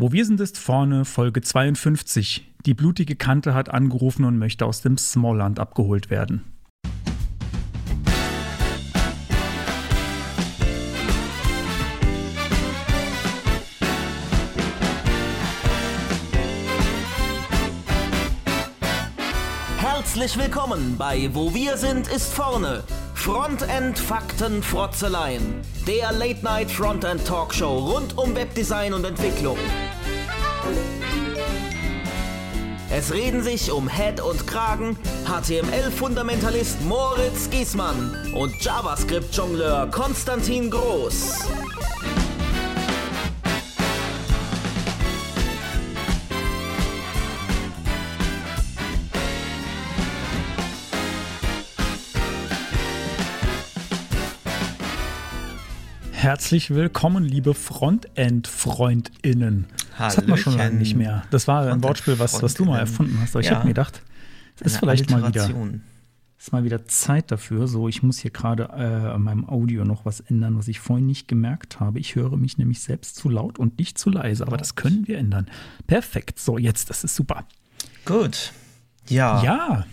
Wo wir sind, ist vorne Folge 52. Die blutige Kante hat angerufen und möchte aus dem Smallland abgeholt werden. Herzlich willkommen bei Wo wir sind ist vorne. Frontend Fakten Frotzeleien. Der Late Night Frontend Talkshow rund um Webdesign und Entwicklung. Es reden sich um Head und Kragen HTML-Fundamentalist Moritz Giesmann und JavaScript-Jongleur Konstantin Groß. Herzlich willkommen, liebe Frontend-FreundInnen. Das hat man schon lange nicht mehr. Das war ein Wortspiel, was, was du mal erfunden hast. Aber ich ja. habe mir gedacht, das ist vielleicht mal wieder, ist mal wieder Zeit dafür. So, ich muss hier gerade äh, an meinem Audio noch was ändern, was ich vorhin nicht gemerkt habe. Ich höre mich nämlich selbst zu laut und nicht zu leise, aber das können wir ändern. Perfekt. So, jetzt, das ist super. Gut. Ja. Ja.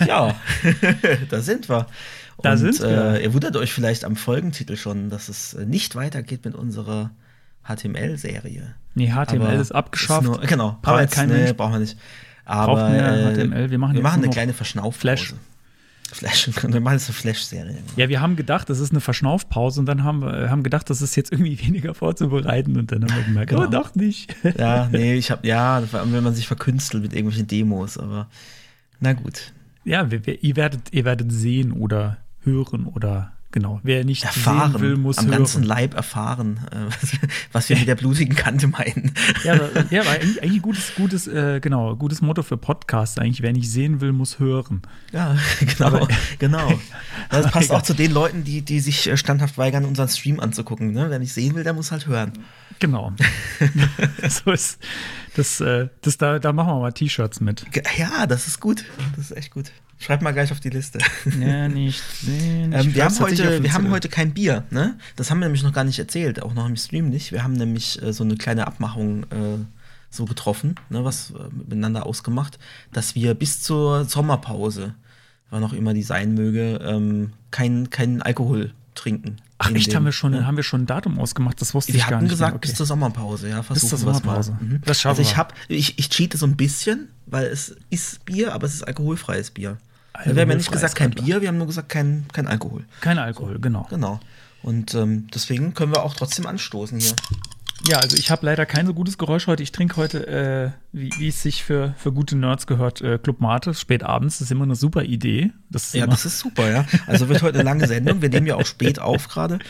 ja, da sind wir. Da und, sind wir. Äh, ihr wundert euch vielleicht am Folgentitel schon, dass es äh, nicht weitergeht mit unserer HTML-Serie. Nee, HTML Aber ist abgeschafft. Ist nur, genau, braucht kein nee, brauchen wir nicht. Aber Braucht mehr HTML. Wir machen, wir machen eine kleine Verschnaufpause. Flash. Flash, wir machen jetzt eine Flash-Serie. Ja, wir haben gedacht, das ist eine Verschnaufpause und dann haben wir haben gedacht, das ist jetzt irgendwie weniger vorzubereiten und dann haben wir gemerkt, genau. oh, doch nicht. Ja, nee, ich habe ja, wenn man sich verkünstelt mit irgendwelchen Demos, aber na gut. Ja, wir, wir, ihr, werdet, ihr werdet sehen oder hören oder genau. Wer nicht erfahren, sehen will, muss am hören. ganzen Leib erfahren, äh, was wir mit der blutigen Kante meinen. Ja, ja war eigentlich, eigentlich gutes, gutes, äh, genau, gutes Motto für Podcasts eigentlich. Wer nicht sehen will, muss hören. Ja, genau, Aber, genau. Das passt auch zu den Leuten, die, die sich äh, standhaft weigern, unseren Stream anzugucken. Ne? Wer nicht sehen will, der muss halt hören. Genau. so ist das, äh, das da, da machen wir mal T-Shirts mit. Ja, das ist gut. Das ist echt gut. Schreib mal gleich auf die Liste. Ja, nicht sehen. Ähm, wir haben, heute, wir haben heute kein Bier, ne? Das haben wir nämlich noch gar nicht erzählt, auch noch im Stream nicht. Wir haben nämlich äh, so eine kleine Abmachung äh, so getroffen, ne, was äh, miteinander ausgemacht, dass wir bis zur Sommerpause, wann auch immer die sein möge, ähm, kein, kein Alkohol trinken. Ach echt, haben wir schon, ja. haben wir schon ein Datum ausgemacht? Das wusste wir ich gar nicht. Wir hatten gesagt, okay. bis zur Sommerpause, ja, bis zur Sommerpause. Mhm. Das schaffen also ich hab, ich, ich cheate so ein bisschen, weil es ist Bier, aber es ist alkoholfreies Bier. Alkohol wir haben ja nicht gesagt kein Bier, wir haben nur gesagt kein, kein Alkohol. Kein Alkohol, so, genau. Genau. Und ähm, deswegen können wir auch trotzdem anstoßen hier. Ja, also ich habe leider kein so gutes Geräusch heute. Ich trinke heute, äh, wie, wie, es sich für, für gute Nerds gehört, äh, Club Mate, spät abends. Das ist immer eine super Idee. Das ja, das ist super, ja. Also wird heute eine lange Sendung. Wir nehmen ja auch spät auf gerade.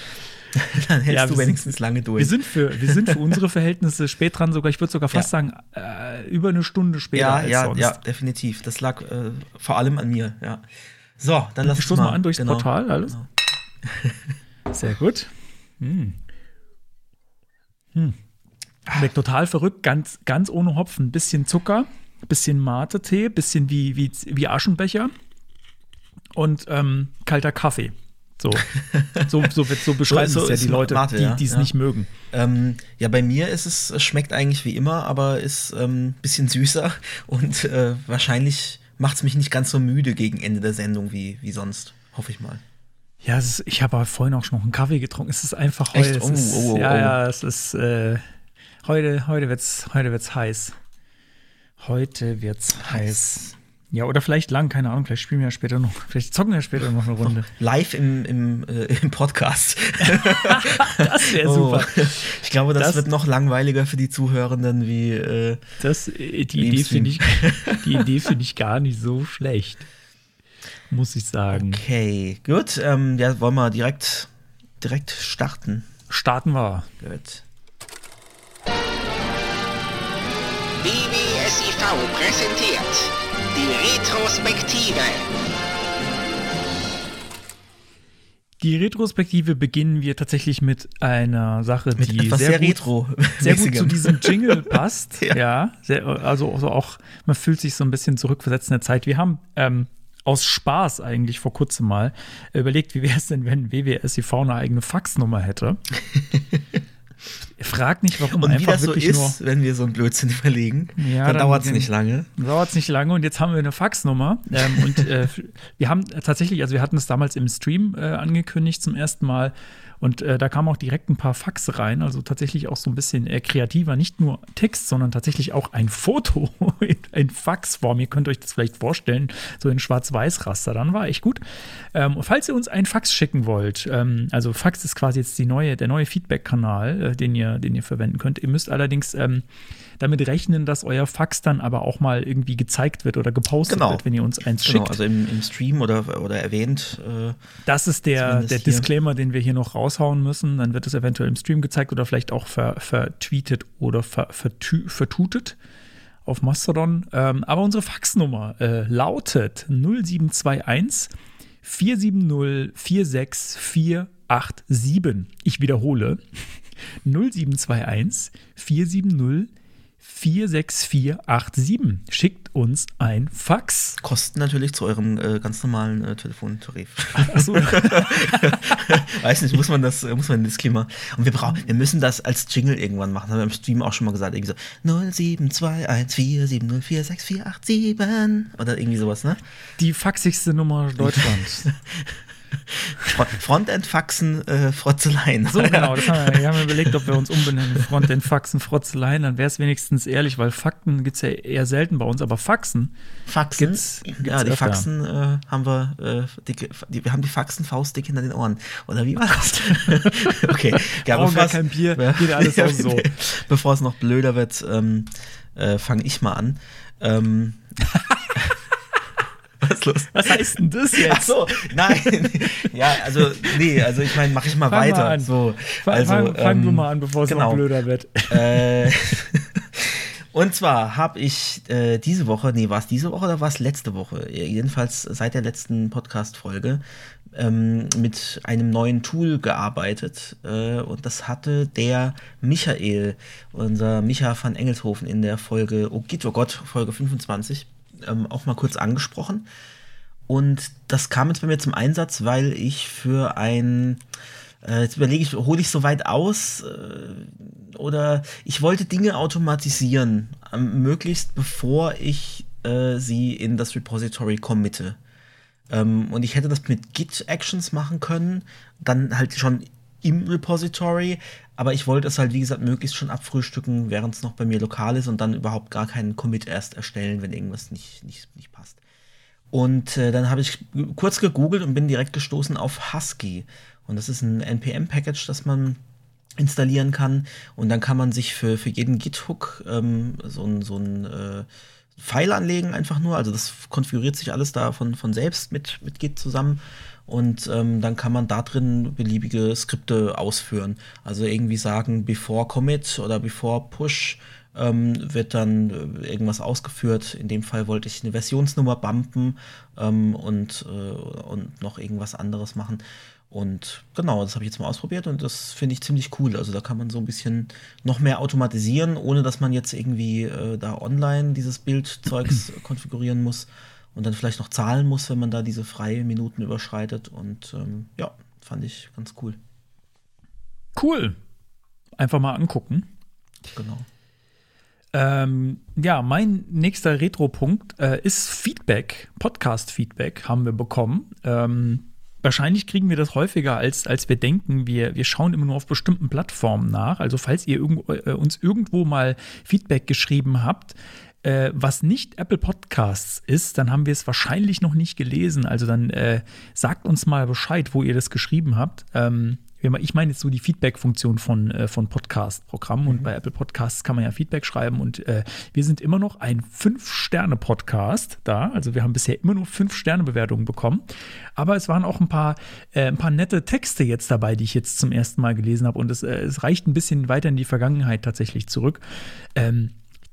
Dann hältst ja, du wenigstens sind, lange durch. Wir sind, für, wir sind für unsere Verhältnisse spät dran, sogar, ich würde sogar fast ja. sagen, äh, über eine Stunde später ja, als ja, sonst. Ja, definitiv. Das lag äh, vor allem an mir, ja. So, dann lass uns mal, mal an durchs genau. Portal, alles. Genau. Sehr gut. Hm. Hm. Schmeckt total verrückt, ganz, ganz ohne Hopfen. Bisschen Zucker, bisschen Mate-Tee, bisschen wie, wie, wie Aschenbecher und ähm, kalter Kaffee. So, so, so, so beschreiben so, so es ja die Leute, Mate, die es ja. nicht mögen. Ähm, ja, bei mir ist es, es schmeckt eigentlich wie immer, aber ist ein ähm, bisschen süßer und äh, wahrscheinlich macht es mich nicht ganz so müde gegen Ende der Sendung wie, wie sonst. Hoffe ich mal. Ja, ist, ich habe vorhin auch schon noch einen Kaffee getrunken. Es ist einfach heute. Oh, ist, oh, oh, ja, ja, es ist äh, heute, heute wird's, heute wird's heiß. Heute wird's heiß. Ja, oder vielleicht lang, keine Ahnung, vielleicht spielen wir ja später noch, vielleicht zocken wir ja später noch eine Runde. Live im, im, äh, im Podcast. das wäre super. Oh, ich glaube, das, das, wird noch langweiliger für die Zuhörenden wie. Äh, das, äh, die Idee finde ich, die Idee finde ich gar nicht so schlecht. Muss ich sagen. Okay, gut. Ähm, ja, wollen wir direkt, direkt starten? Starten wir. Gut. BBSIV präsentiert die Retrospektive. Die Retrospektive beginnen wir tatsächlich mit einer Sache, mit die sehr, sehr, gut, retro sehr gut zu diesem Jingle passt. ja, ja sehr, also, also, auch, man fühlt sich so ein bisschen zurückversetzt in der Zeit. Wir haben ähm, aus Spaß eigentlich vor kurzem mal überlegt, wie wäre es denn, wenn WWSIV eine eigene Faxnummer hätte. Frag nicht, warum. Und wie das so ist, wenn wir so einen Blödsinn überlegen, ja, dann, dann dauert es nicht lange. Dauert es nicht lange und jetzt haben wir eine Faxnummer. Ähm, und äh, wir haben tatsächlich, also wir hatten es damals im Stream äh, angekündigt zum ersten Mal. Und äh, da kamen auch direkt ein paar Faxe rein, also tatsächlich auch so ein bisschen äh, kreativer, nicht nur Text, sondern tatsächlich auch ein Foto in, Faxform. Ihr könnt euch das vielleicht vorstellen, so in Schwarz-Weiß-Raster. Dann war echt gut. Ähm, falls ihr uns einen Fax schicken wollt, ähm, also Fax ist quasi jetzt die neue, der neue Feedback-Kanal, äh, den, ihr, den ihr verwenden könnt. Ihr müsst allerdings ähm, damit rechnen, dass euer Fax dann aber auch mal irgendwie gezeigt wird oder gepostet genau. wird, wenn ihr uns eins genau, schickt. Also im, im Stream oder, oder erwähnt. Äh, das ist der, der Disclaimer, den wir hier noch raushauen müssen. Dann wird es eventuell im Stream gezeigt oder vielleicht auch ver, vertweetet oder ver, vertü, vertutet auf Mastodon. Ähm, aber unsere Faxnummer äh, lautet 0721 470 46487. Ich wiederhole 0721 470 46487. Schickt uns ein Fax. Kosten natürlich zu eurem äh, ganz normalen äh, Telefontarif. Achso. Weiß nicht, muss man das, äh, muss man das Klima. Und wir brauchen, wir müssen das als Jingle irgendwann machen. Das haben wir im Stream auch schon mal gesagt. Irgendwie so 072147046487 oder irgendwie sowas, ne? Die faxigste Nummer Deutschlands. Frontend-Faxen, äh, Frotzeleien. So, genau. Das haben wir, wir haben überlegt, ob wir uns umbenennen. Frontend-Faxen, Frotzeleien. Dann wäre es wenigstens ehrlich, weil Fakten gibt es ja eher selten bei uns, aber Faxen. Faxen? Gibt's, gibt's ja, die öfter. Faxen äh, haben wir, äh, die, die, wir haben die Faxen faustdick hinter den Ohren. Oder wie war das? okay. Ja, Brauchen gar kein Bier, geht alles auch so. Bevor es noch blöder wird, ähm, äh, fange ich mal an. Ähm, Was los? Was heißt denn das jetzt? Ach so, nein. ja, also, nee, also ich meine, mache ich mal fang weiter. Mal so, also, fang, fang ähm, du mal an, bevor es genau. noch blöder wird. Äh, und zwar habe ich äh, diese Woche, nee, war es diese Woche oder war es letzte Woche? Jedenfalls seit der letzten Podcast-Folge ähm, mit einem neuen Tool gearbeitet. Äh, und das hatte der Michael, unser Micha van Engelshofen in der Folge, oh Gott, oh Gott, Folge 25 ähm, auch mal kurz angesprochen. Und das kam jetzt bei mir zum Einsatz, weil ich für ein, äh, jetzt überlege ich, hole ich so weit aus äh, oder ich wollte Dinge automatisieren, äh, möglichst bevor ich äh, sie in das Repository committe. Ähm, und ich hätte das mit Git-Actions machen können, dann halt schon im Repository, aber ich wollte es halt, wie gesagt, möglichst schon abfrühstücken, während es noch bei mir lokal ist und dann überhaupt gar keinen Commit erst erstellen, wenn irgendwas nicht, nicht, nicht passt. Und äh, dann habe ich kurz gegoogelt und bin direkt gestoßen auf Husky. Und das ist ein NPM-Package, das man installieren kann. Und dann kann man sich für, für jeden Git-Hook ähm, so ein, so ein äh, Pfeil anlegen, einfach nur. Also das konfiguriert sich alles da von, von selbst mit, mit Git zusammen. Und ähm, dann kann man da drin beliebige Skripte ausführen. Also irgendwie sagen, before Commit oder before Push ähm, wird dann äh, irgendwas ausgeführt. In dem Fall wollte ich eine Versionsnummer bumpen ähm, und, äh, und noch irgendwas anderes machen. Und genau, das habe ich jetzt mal ausprobiert und das finde ich ziemlich cool. Also da kann man so ein bisschen noch mehr automatisieren, ohne dass man jetzt irgendwie äh, da online dieses Bildzeugs konfigurieren muss und dann vielleicht noch zahlen muss, wenn man da diese freie Minuten überschreitet. Und ähm, ja, fand ich ganz cool. Cool. Einfach mal angucken. Genau. Ähm, ja, mein nächster Retro-Punkt äh, ist Feedback, Podcast-Feedback haben wir bekommen. Ähm, wahrscheinlich kriegen wir das häufiger, als, als wir denken. Wir, wir schauen immer nur auf bestimmten Plattformen nach. Also falls ihr irgendwo, äh, uns irgendwo mal Feedback geschrieben habt, äh, was nicht Apple Podcasts ist, dann haben wir es wahrscheinlich noch nicht gelesen. Also dann äh, sagt uns mal Bescheid, wo ihr das geschrieben habt. Ähm, ich meine jetzt so die Feedback-Funktion von, äh, von Podcast-Programmen mhm. und bei Apple Podcasts kann man ja Feedback schreiben und äh, wir sind immer noch ein Fünf-Sterne-Podcast da. Also wir haben bisher immer nur Fünf-Sterne-Bewertungen bekommen. Aber es waren auch ein paar, äh, ein paar nette Texte jetzt dabei, die ich jetzt zum ersten Mal gelesen habe und es, äh, es reicht ein bisschen weiter in die Vergangenheit tatsächlich zurück. Ähm,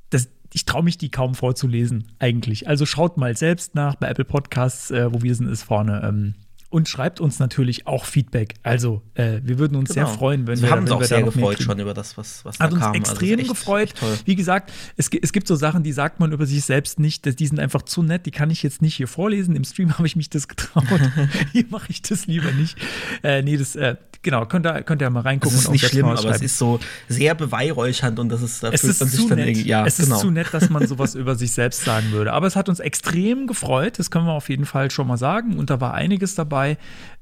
das, ich traue mich die kaum vorzulesen, eigentlich. Also schaut mal selbst nach bei Apple Podcasts, äh, wo wir sind, ist vorne. Ähm, und schreibt uns natürlich auch Feedback. Also, äh, wir würden uns genau. sehr freuen, wenn wir, wir haben uns auch sehr gefreut schon über das, was, was Hat da kam. Hat uns extrem also echt, gefreut. Echt Wie gesagt, es, es, gibt so Sachen, die sagt man über sich selbst nicht. Die sind einfach zu nett. Die kann ich jetzt nicht hier vorlesen. Im Stream habe ich mich das getraut. hier mache ich das lieber nicht. Äh, nee, das äh, Genau, könnt ihr, könnt ihr mal reingucken. Das ist nicht schlimm, aber es ist so sehr beweihräuchernd und das ist da es ist man sich dann nett. Ja, es genau. ist zu nett, dass man sowas über sich selbst sagen würde. Aber es hat uns extrem gefreut, das können wir auf jeden Fall schon mal sagen. Und da war einiges dabei.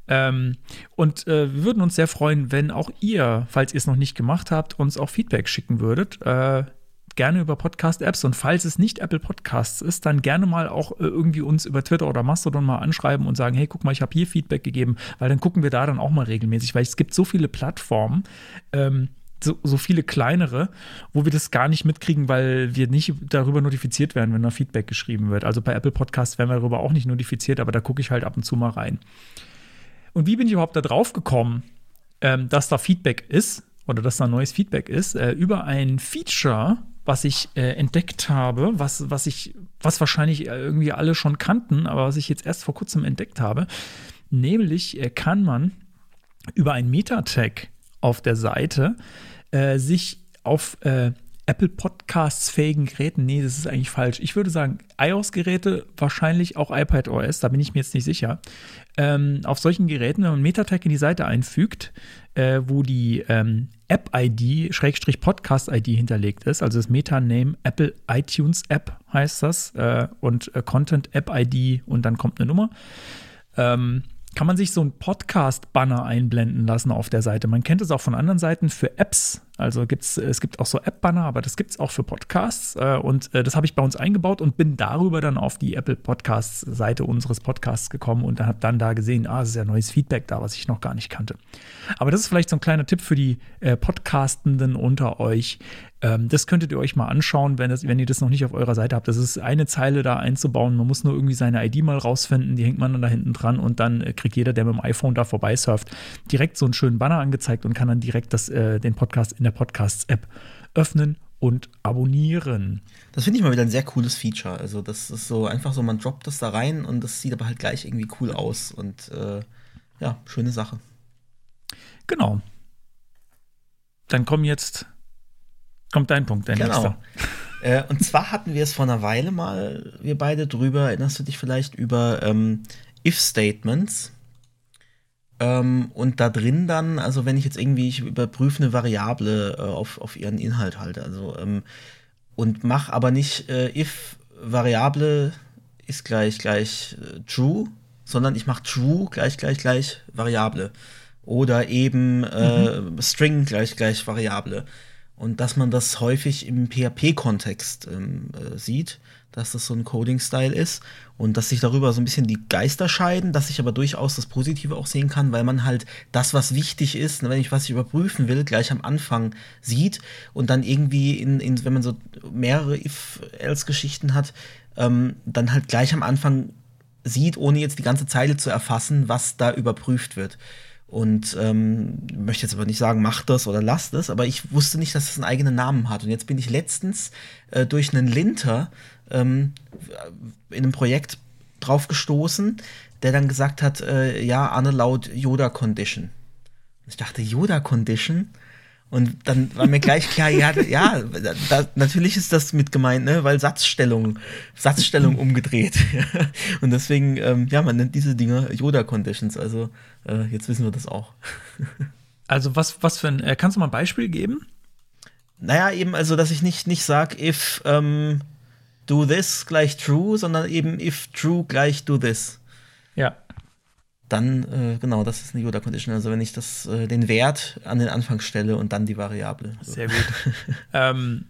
Ähm, und äh, wir würden uns sehr freuen, wenn auch ihr, falls ihr es noch nicht gemacht habt, uns auch Feedback schicken würdet. Äh, gerne über Podcast-Apps. Und falls es nicht Apple Podcasts ist, dann gerne mal auch äh, irgendwie uns über Twitter oder Mastodon mal anschreiben und sagen, hey, guck mal, ich habe hier Feedback gegeben, weil dann gucken wir da dann auch mal regelmäßig, weil es gibt so viele Plattformen, ähm, so, so, viele kleinere, wo wir das gar nicht mitkriegen, weil wir nicht darüber notifiziert werden, wenn da Feedback geschrieben wird. Also bei Apple Podcasts werden wir darüber auch nicht notifiziert, aber da gucke ich halt ab und zu mal rein. Und wie bin ich überhaupt da drauf gekommen, ähm, dass da Feedback ist oder dass da neues Feedback ist? Äh, über ein Feature, was ich äh, entdeckt habe, was, was ich, was wahrscheinlich irgendwie alle schon kannten, aber was ich jetzt erst vor kurzem entdeckt habe. Nämlich äh, kann man über ein Meta-Tag auf der Seite äh, sich auf äh, Apple Podcasts fähigen Geräten, nee, das ist eigentlich falsch. Ich würde sagen, iOS-Geräte, wahrscheinlich auch iPad OS, da bin ich mir jetzt nicht sicher. Ähm, auf solchen Geräten, wenn man Metatag in die Seite einfügt, äh, wo die ähm, App-ID, Schrägstrich Podcast-ID hinterlegt ist, also das Meta-Name Apple iTunes App heißt das, äh, und äh, Content App-ID und dann kommt eine Nummer. Ähm, kann man sich so ein Podcast-Banner einblenden lassen auf der Seite. Man kennt es auch von anderen Seiten für Apps. Also gibt's, es gibt auch so App-Banner, aber das gibt es auch für Podcasts. Äh, und äh, das habe ich bei uns eingebaut und bin darüber dann auf die Apple Podcasts-Seite unseres Podcasts gekommen und habe dann da gesehen, ah, es ist ja neues Feedback da, was ich noch gar nicht kannte. Aber das ist vielleicht so ein kleiner Tipp für die äh, Podcastenden unter euch. Ähm, das könntet ihr euch mal anschauen, wenn, das, wenn ihr das noch nicht auf eurer Seite habt. Das ist eine Zeile da einzubauen. Man muss nur irgendwie seine ID mal rausfinden, die hängt man dann da hinten dran und dann äh, kriegt jeder, der mit dem iPhone da vorbeisurft, direkt so einen schönen Banner angezeigt und kann dann direkt das, äh, den Podcast in der Podcasts-App öffnen und abonnieren. Das finde ich mal wieder ein sehr cooles Feature. Also, das ist so einfach so, man droppt das da rein und das sieht aber halt gleich irgendwie cool aus und äh, ja, schöne Sache. Genau. Dann kommen jetzt kommt dein Punkt, dein genau. Äh, und zwar hatten wir es vor einer Weile mal, wir beide drüber, erinnerst du dich vielleicht über ähm, If-Statements? Ähm, und da drin dann, also wenn ich jetzt irgendwie, ich überprüfe eine Variable äh, auf, auf ihren Inhalt halt, also ähm, und mache aber nicht äh, if Variable ist gleich gleich äh, true, sondern ich mache true gleich gleich gleich Variable oder eben äh, mhm. String gleich gleich Variable. Und dass man das häufig im PHP-Kontext ähm, äh, sieht, dass das so ein Coding-Style ist und dass sich darüber so ein bisschen die Geister scheiden, dass ich aber durchaus das Positive auch sehen kann, weil man halt das, was wichtig ist, ne, wenn ich was ich überprüfen will, gleich am Anfang sieht und dann irgendwie, in, in wenn man so mehrere If-Else-Geschichten hat, ähm, dann halt gleich am Anfang sieht, ohne jetzt die ganze Zeile zu erfassen, was da überprüft wird. Und ähm, möchte jetzt aber nicht sagen, mach das oder lass das, aber ich wusste nicht, dass es das einen eigenen Namen hat. Und jetzt bin ich letztens äh, durch einen Linter ähm, in einem Projekt drauf gestoßen, der dann gesagt hat, äh, ja, unallowed Yoda Condition. Ich dachte, Yoda Condition? Und dann war mir gleich klar, ja, ja da, natürlich ist das mit gemeint, ne? weil Satzstellung, Satzstellung umgedreht. und deswegen, ähm, ja, man nennt diese Dinge Yoda-Conditions. Also äh, jetzt wissen wir das auch. also was, was für ein, äh, kannst du mal ein Beispiel geben? Naja, eben, also dass ich nicht, nicht sage, if ähm, do this gleich true, sondern eben if true gleich do this. Ja dann, äh, genau, das ist eine Yoda Condition. Also wenn ich das, äh, den Wert an den Anfang stelle und dann die Variable. Sehr gut. ähm,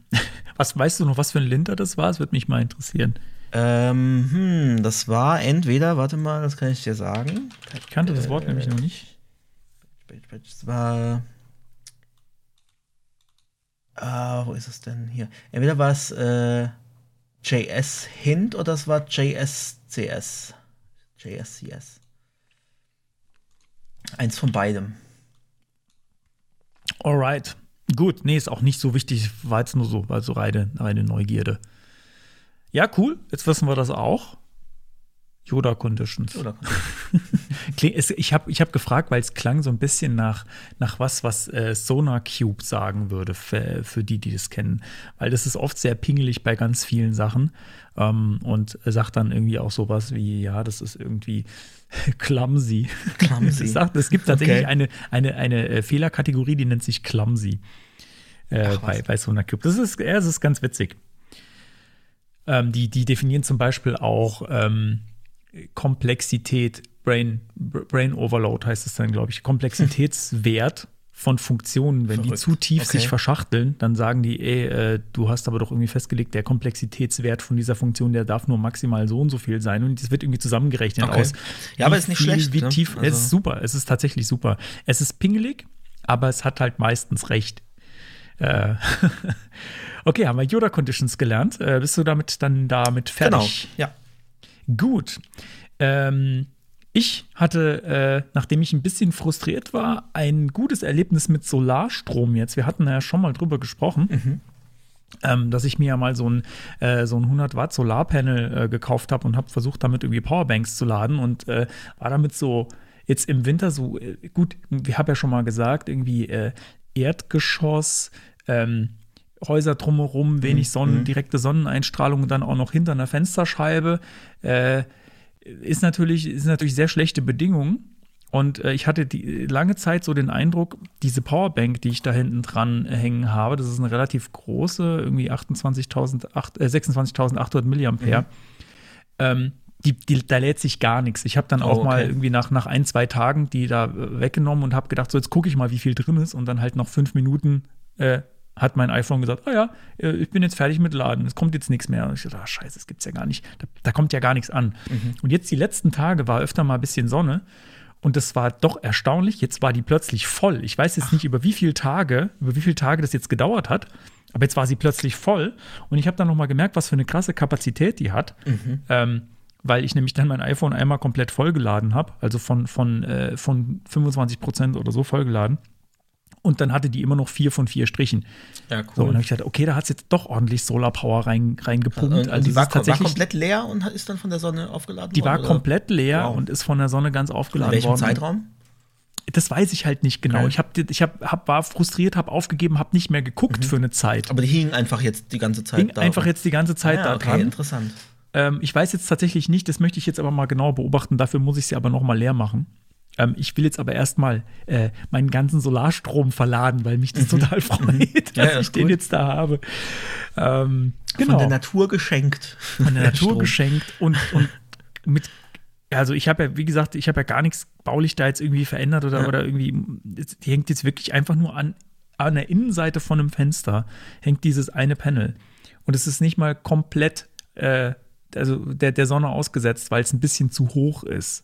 was weißt du noch, was für ein Linter das war? Das würde mich mal interessieren. Ähm, hm, das war entweder, warte mal, das kann ich dir sagen. Ich kannte das Wort äh, nämlich noch nicht. Es war. Ah, wo ist es denn hier? Entweder war es äh, JS Hint oder es war JSCS. JSCS. Eins von beidem. Alright. Gut, nee, ist auch nicht so wichtig, war jetzt nur so, also reine, reine Neugierde. Ja, cool, jetzt wissen wir das auch. Yoda Conditions. Yoda Conditions. ich habe ich hab gefragt, weil es klang so ein bisschen nach, nach was, was äh, Sonar Cube sagen würde, für, für, die, die das kennen. Weil das ist oft sehr pingelig bei ganz vielen Sachen. Ähm, und sagt dann irgendwie auch sowas wie, ja, das ist irgendwie clumsy. Clumsy. sagt, es gibt tatsächlich okay. eine, eine, eine äh, Fehlerkategorie, die nennt sich clumsy äh, bei, bei Sonar Cube. Das ist, ja, das ist ganz witzig. Ähm, die, die definieren zum Beispiel auch ähm, Komplexität, Brain, Brain Overload heißt es dann, glaube ich, Komplexitätswert von Funktionen. Wenn Verrückt. die zu tief okay. sich verschachteln, dann sagen die, ey, äh, du hast aber doch irgendwie festgelegt, der Komplexitätswert von dieser Funktion, der darf nur maximal so und so viel sein. Und das wird irgendwie zusammengerechnet okay. aus. Ja, aber es ist nicht viel, schlecht. Wie ne? tief, also. Es ist super, es ist tatsächlich super. Es ist pingelig, aber es hat halt meistens recht. Äh okay, haben wir Yoda Conditions gelernt. Äh, bist du damit dann damit fertig? Genau, ja. Gut. Ähm, ich hatte, äh, nachdem ich ein bisschen frustriert war, ein gutes Erlebnis mit Solarstrom jetzt. Wir hatten ja schon mal drüber gesprochen. Mhm. Ähm, dass ich mir ja mal so ein, äh, so ein 100 Watt Solarpanel äh, gekauft habe und habe versucht, damit irgendwie Powerbanks zu laden und äh, war damit so jetzt im Winter so, äh, gut, wir haben ja schon mal gesagt, irgendwie äh, Erdgeschoss, ähm, Häuser drumherum, wenig mhm. Sonnen, mhm. direkte Sonneneinstrahlung und dann auch noch hinter einer Fensterscheibe. Äh, ist natürlich, ist natürlich sehr schlechte Bedingungen. Und äh, ich hatte die, lange Zeit so den Eindruck, diese Powerbank, die ich da hinten dran hängen habe, das ist eine relativ große, irgendwie 28.000, äh, 26.800 Milliampere. Mhm. Ähm, die, die, da lädt sich gar nichts. Ich habe dann auch oh, okay. mal irgendwie nach, nach ein, zwei Tagen die da äh, weggenommen und habe gedacht, so jetzt gucke ich mal, wie viel drin ist und dann halt noch fünf Minuten äh, hat mein iPhone gesagt, ah ja, äh, ich bin jetzt fertig mit Laden, es kommt jetzt nichts mehr. Und ich dachte, ah, scheiße, das gibt's ja gar nicht. Da, da kommt ja gar nichts an. Mhm. Und jetzt die letzten Tage war öfter mal ein bisschen Sonne. Und das war doch erstaunlich. Jetzt war die plötzlich voll. Ich weiß jetzt Ach. nicht, über wie viele Tage, über wie viele Tage das jetzt gedauert hat. Aber jetzt war sie plötzlich voll. Und ich habe dann noch mal gemerkt, was für eine krasse Kapazität die hat. Mhm. Ähm, weil ich nämlich dann mein iPhone einmal komplett vollgeladen habe. Also von, von, äh, von 25 Prozent oder so vollgeladen. Und dann hatte die immer noch vier von vier Strichen. Ja, cool. So, und dann habe ich gedacht, okay, da hat es jetzt doch ordentlich Solarpower rein, reingepumpt. Also, also die war, tatsächlich, war komplett leer und ist dann von der Sonne aufgeladen die worden? Die war oder? komplett leer wow. und ist von der Sonne ganz aufgeladen worden. In welchem worden. Zeitraum? Das weiß ich halt nicht genau. Okay. Ich, hab, ich hab, hab, war frustriert, habe aufgegeben, habe nicht mehr geguckt mhm. für eine Zeit. Aber die hingen einfach jetzt die ganze Zeit hing da. Einfach jetzt die ganze Zeit ah, ja, da okay, dran. interessant. Ähm, ich weiß jetzt tatsächlich nicht, das möchte ich jetzt aber mal genau beobachten. Dafür muss ich sie aber noch mal leer machen. Ähm, ich will jetzt aber erstmal äh, meinen ganzen Solarstrom verladen, weil mich das mhm. total freut, mhm. dass ja, ich den jetzt da habe. Ähm, genau. Von der Natur geschenkt. Von der Natur geschenkt und, und mit also ich habe ja, wie gesagt, ich habe ja gar nichts baulich da jetzt irgendwie verändert oder, ja. oder irgendwie, die hängt jetzt wirklich einfach nur an, an der Innenseite von einem Fenster, hängt dieses eine Panel. Und es ist nicht mal komplett, äh, also der, der Sonne ausgesetzt, weil es ein bisschen zu hoch ist.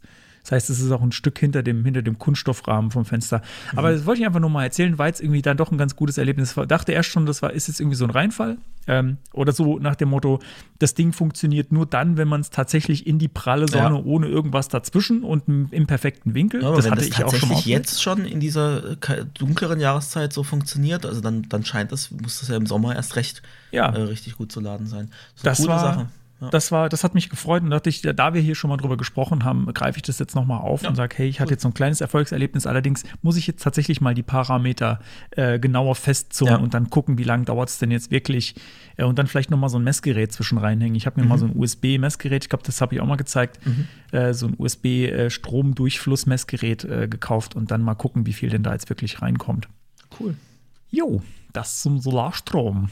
Das heißt, es ist auch ein Stück hinter dem, hinter dem Kunststoffrahmen vom Fenster. Aber mhm. das wollte ich einfach nur mal erzählen, weil es irgendwie dann doch ein ganz gutes Erlebnis war. Dachte erst schon, das war, ist jetzt irgendwie so ein Reinfall. Ähm, oder so nach dem Motto, das Ding funktioniert nur dann, wenn man es tatsächlich in die pralle Sonne ja. ohne irgendwas dazwischen und im perfekten Winkel. Ja, das hatte das ich auch schon mal jetzt schon in dieser dunkleren Jahreszeit so funktioniert, also dann, dann scheint es, muss das ja im Sommer erst recht ja. äh, richtig gut zu laden sein. Das, das war, Sache. Das war, das hat mich gefreut und dachte ich, da wir hier schon mal drüber gesprochen haben, greife ich das jetzt nochmal auf ja. und sage, hey, ich hatte jetzt so ein kleines Erfolgserlebnis. Allerdings muss ich jetzt tatsächlich mal die Parameter äh, genauer festzurren ja. und dann gucken, wie lange dauert es denn jetzt wirklich äh, und dann vielleicht nochmal so ein Messgerät zwischen reinhängen. Ich habe mir mhm. mal so ein USB-Messgerät, ich glaube, das habe ich auch mal gezeigt, mhm. äh, so ein USB-Stromdurchfluss-Messgerät äh, gekauft und dann mal gucken, wie viel denn da jetzt wirklich reinkommt. Cool. Jo, das zum Solarstrom.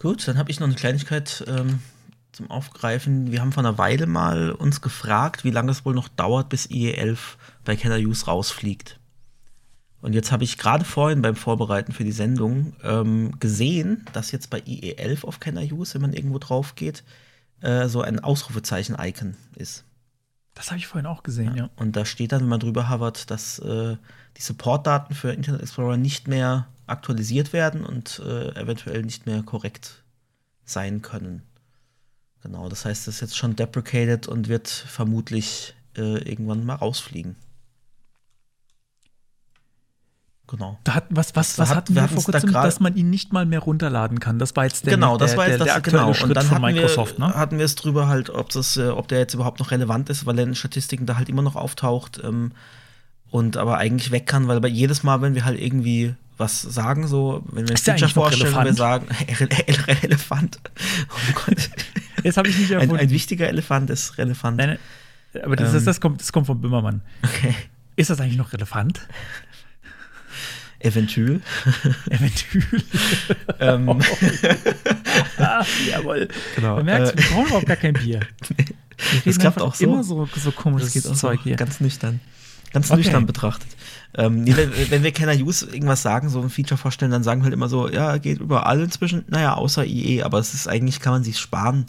Gut, dann habe ich noch eine Kleinigkeit. Ähm zum Aufgreifen. Wir haben vor einer Weile mal uns gefragt, wie lange es wohl noch dauert, bis IE11 bei Keller Use rausfliegt. Und jetzt habe ich gerade vorhin beim Vorbereiten für die Sendung ähm, gesehen, dass jetzt bei IE11 auf Kenner Use, wenn man irgendwo drauf geht, äh, so ein Ausrufezeichen-Icon ist. Das habe ich vorhin auch gesehen, ja. ja. Und da steht dann, wenn man drüber hovert, dass äh, die Supportdaten für Internet Explorer nicht mehr aktualisiert werden und äh, eventuell nicht mehr korrekt sein können. Genau, das heißt, es ist jetzt schon deprecated und wird vermutlich äh, irgendwann mal rausfliegen. Genau. Da hat, was was, was hat- hatten wir wir vor da kurzem, grad- dass man ihn nicht mal mehr runterladen kann? Das war jetzt der, genau, das der, war der, jetzt das der aktuelle genau. Schritt Und dann von hatten Microsoft, wir, ne? hatten wir es drüber halt, ob das, äh, ob der jetzt überhaupt noch relevant ist, weil er in Statistiken da halt immer noch auftaucht ähm, und aber eigentlich weg kann, weil jedes Mal, wenn wir halt irgendwie was sagen, so, wenn wir ein Feature vorstellen, wir sagen? Elefant. Oh Gott. Jetzt habe ich nicht Ein, erfunden. ein wichtiger Elefant ist relevant. Nein, aber das, Ähm. das, kommt, das kommt von Böhmermann. Okay. Ist das eigentlich noch relevant? Eventuell. Eventuell. ähm, ah, jawohl. Genau, Du merkst, äh, wir brauchen überhaupt gar kein Bier. Das klappt auch so. immer so, so komisches Das geht auch Zeug hier. ganz nüchtern. Ganz Okay. nüchtern betrachtet. Ähm, nee, wenn, wenn wir Kenner Use irgendwas sagen, so ein Feature vorstellen, dann sagen wir halt immer so, ja, geht überall inzwischen, naja, außer IE, aber es ist eigentlich, kann man sich sparen.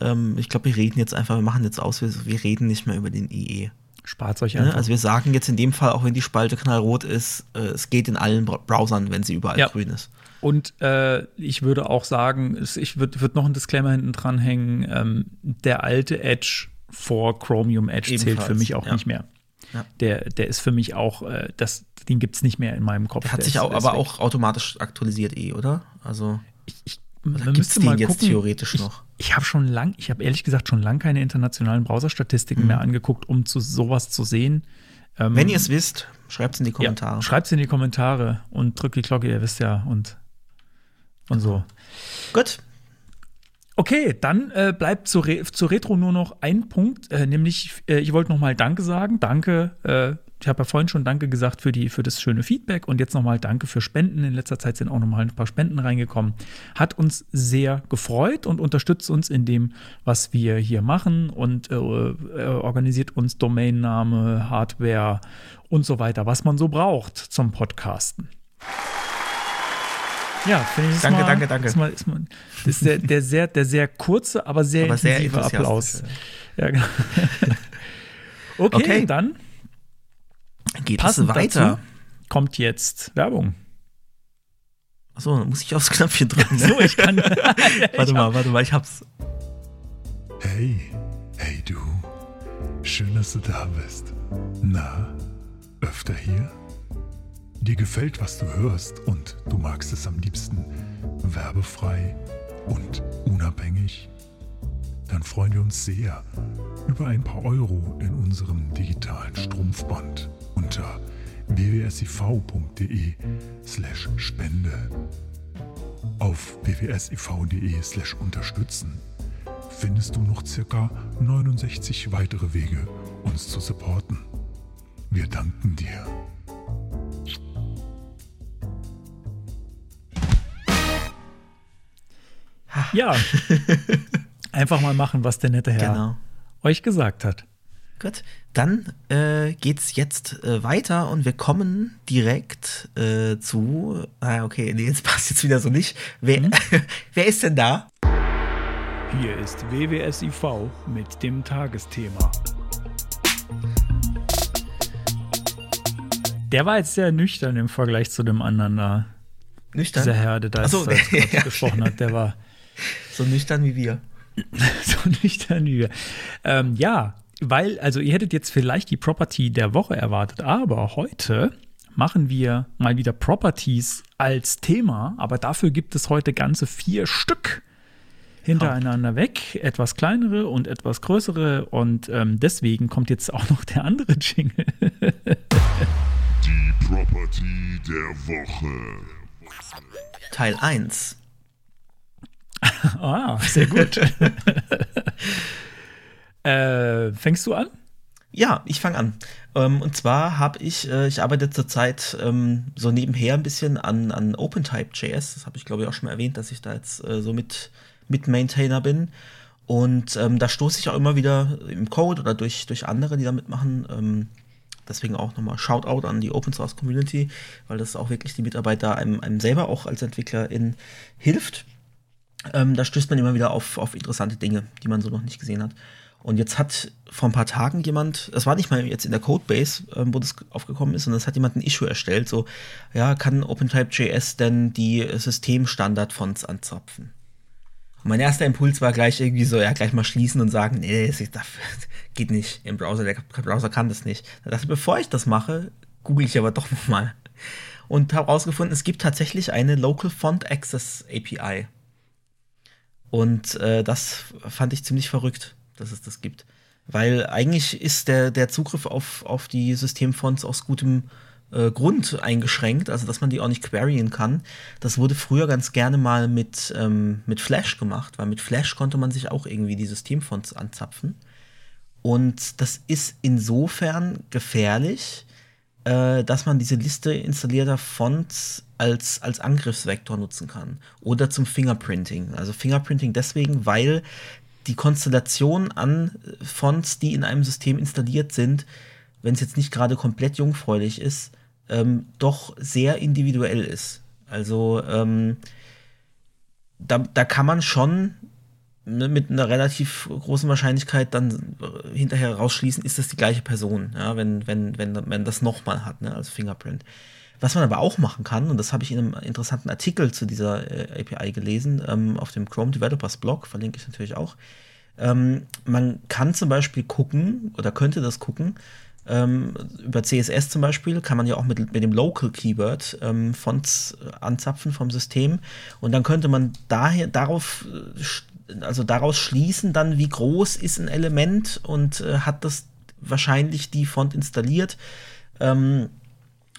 Ähm, ich glaube, wir reden jetzt einfach, wir machen jetzt aus, wir, wir reden nicht mehr über den IE. Spart euch Ne? einfach. Also wir sagen jetzt in dem Fall, auch wenn die Spalte knallrot ist, äh, es geht in allen Browsern, wenn sie überall Ja. grün ist. Und äh, ich würde auch sagen, ich würde würd noch ein Disclaimer hinten dran hängen, ähm, der alte Edge vor Chromium Edge zählt Ebenfalls, für mich auch ja. nicht mehr. Ja. Der, der ist für mich auch, äh, das, den gibt es nicht mehr in meinem Kopf. Der hat Der sich ist- auch, aber weg. auch automatisch aktualisiert eh, oder? Also, Ich, ich, oder man müsste den mal jetzt theoretisch ich, noch? Ich habe schon lang, ich habe ehrlich gesagt schon lang keine internationalen Browserstatistiken Mhm. mehr angeguckt, um zu sowas zu sehen. Ähm, wenn ihr es wisst, schreibt es in die Kommentare. Ja, Schreibt es in die Kommentare und drückt die Glocke, ihr wisst ja, und, und so. Gut, Okay, dann äh, bleibt zur, Re zur Retro nur noch ein Punkt, äh, nämlich äh, ich wollte noch mal Danke sagen. Danke, äh, ich habe ja vorhin schon Danke gesagt für, die, für das schöne Feedback und jetzt noch mal Danke für Spenden. In letzter Zeit sind auch noch mal ein paar Spenden reingekommen. Hat uns sehr gefreut und unterstützt uns in dem, was wir hier machen und äh, äh, organisiert uns Domainname, Hardware und so weiter, was man so braucht zum Podcasten. Ja, finde ich Danke, mal, danke, danke. Ist mal, ist mal, das ist der, der, sehr, der sehr kurze, aber sehr aber sehr intensive enthusiastisch. Applaus. Ja, genau. okay, Okay. dann Geht es weiter? dazu kommt jetzt Werbung. Achso, dann muss ich aufs Knöpfchen drücken. Ne? So, ich kann. warte mal, warte mal, ich hab's. Hey, hey du. Schön, dass du da bist. Na, öfter hier? Dir gefällt, was du hörst und du magst es am liebsten werbefrei und unabhängig? Dann freuen wir uns sehr über ein paar Euro in unserem digitalen Strumpfband unter www.siv.de slash spende. Auf www.siv.de slash unterstützen findest du noch circa 69 weitere Wege, uns zu supporten. Wir danken dir. Ja. Einfach mal machen, was der nette Herr Genau. euch gesagt hat. Gut, dann äh, geht's jetzt äh, weiter und wir kommen direkt äh, zu. Ah, okay, nee, jetzt passt jetzt wieder so nicht. Wer, Mhm. wer ist denn da? Hier ist WWSIV mit dem Tagesthema. Der war jetzt sehr nüchtern im Vergleich zu dem anderen da. Nüchtern? Dieser Herr, der da so, jetzt, ja. gesprochen hat, der war So nüchtern wie wir. so nüchtern wie wir. Ähm, ja, weil, also ihr hättet jetzt vielleicht die Property der Woche erwartet, aber heute machen wir mal wieder Properties als Thema, aber dafür gibt es heute ganze vier Stück hintereinander weg, etwas kleinere und etwas größere und ähm, deswegen kommt jetzt auch noch der andere Jingle. Die Property der Woche. Teil 1. ah, sehr gut. äh, fängst du an? Ja, ich fange an. Ähm, und zwar habe ich, äh, ich arbeite zurzeit ähm, so nebenher ein bisschen an, an OpenType.js. Das habe ich, glaube ich, auch schon mal erwähnt, dass ich da jetzt äh, so mit, mit Maintainer bin. Und ähm, da stoße ich auch immer wieder im Code oder durch, durch andere, die da mitmachen. Ähm, deswegen auch nochmal Shoutout an die Open Source Community, weil das auch wirklich die Mitarbeit da einem, einem selber auch als Entwicklerin hilft. Ähm, da stößt man immer wieder auf, auf interessante Dinge, die man so noch nicht gesehen hat. Und jetzt hat vor ein paar Tagen jemand, das war nicht mal jetzt in der Codebase, ähm, wo das aufgekommen ist, sondern es hat jemand ein Issue erstellt, so, ja, kann OpenType.js denn die Systemstandard-Fonts anzapfen? Und mein erster Impuls war gleich irgendwie so, ja, gleich mal schließen und sagen, nee, das geht nicht im Browser, der Browser kann das nicht. Da dachte ich, bevor ich das mache, google ich aber doch noch mal. und habe herausgefunden, es gibt tatsächlich eine Local Font Access API. Und äh, das fand ich ziemlich verrückt, dass es das gibt. Weil eigentlich ist der, der Zugriff auf, auf die Systemfonts aus gutem äh, Grund eingeschränkt, also dass man die auch nicht queryen kann. Das wurde früher ganz gerne mal mit, ähm, mit Flash gemacht, weil mit Flash konnte man sich auch irgendwie die Systemfonts anzapfen. Und das ist insofern gefährlich, äh, dass man diese Liste installierter Fonts als, als Angriffsvektor nutzen kann. Oder zum Fingerprinting. Also Fingerprinting deswegen, weil die Konstellation an Fonts, die in einem System installiert sind, wenn es jetzt nicht gerade komplett jungfräulich ist, ähm, doch sehr individuell ist. Also ähm, da, da kann man schon mit einer relativ großen Wahrscheinlichkeit dann hinterher rausschließen, ist das die gleiche Person, ja, wenn, wenn, wenn, wenn das nochmal hat, ne, als Fingerprint. Was man aber auch machen kann, und das habe ich in einem interessanten Artikel zu dieser äh, API gelesen, ähm, auf dem Chrome Developers Blog, verlinke ich natürlich auch. Ähm, man kann zum Beispiel gucken oder könnte das gucken, ähm, über CSS zum Beispiel kann man ja auch mit, mit dem Local Keyword ähm, Fonts äh, anzapfen vom System. Und dann könnte man daher darauf, äh, also daraus schließen, dann, wie groß ist ein Element und äh, hat das wahrscheinlich die Font installiert. Ähm,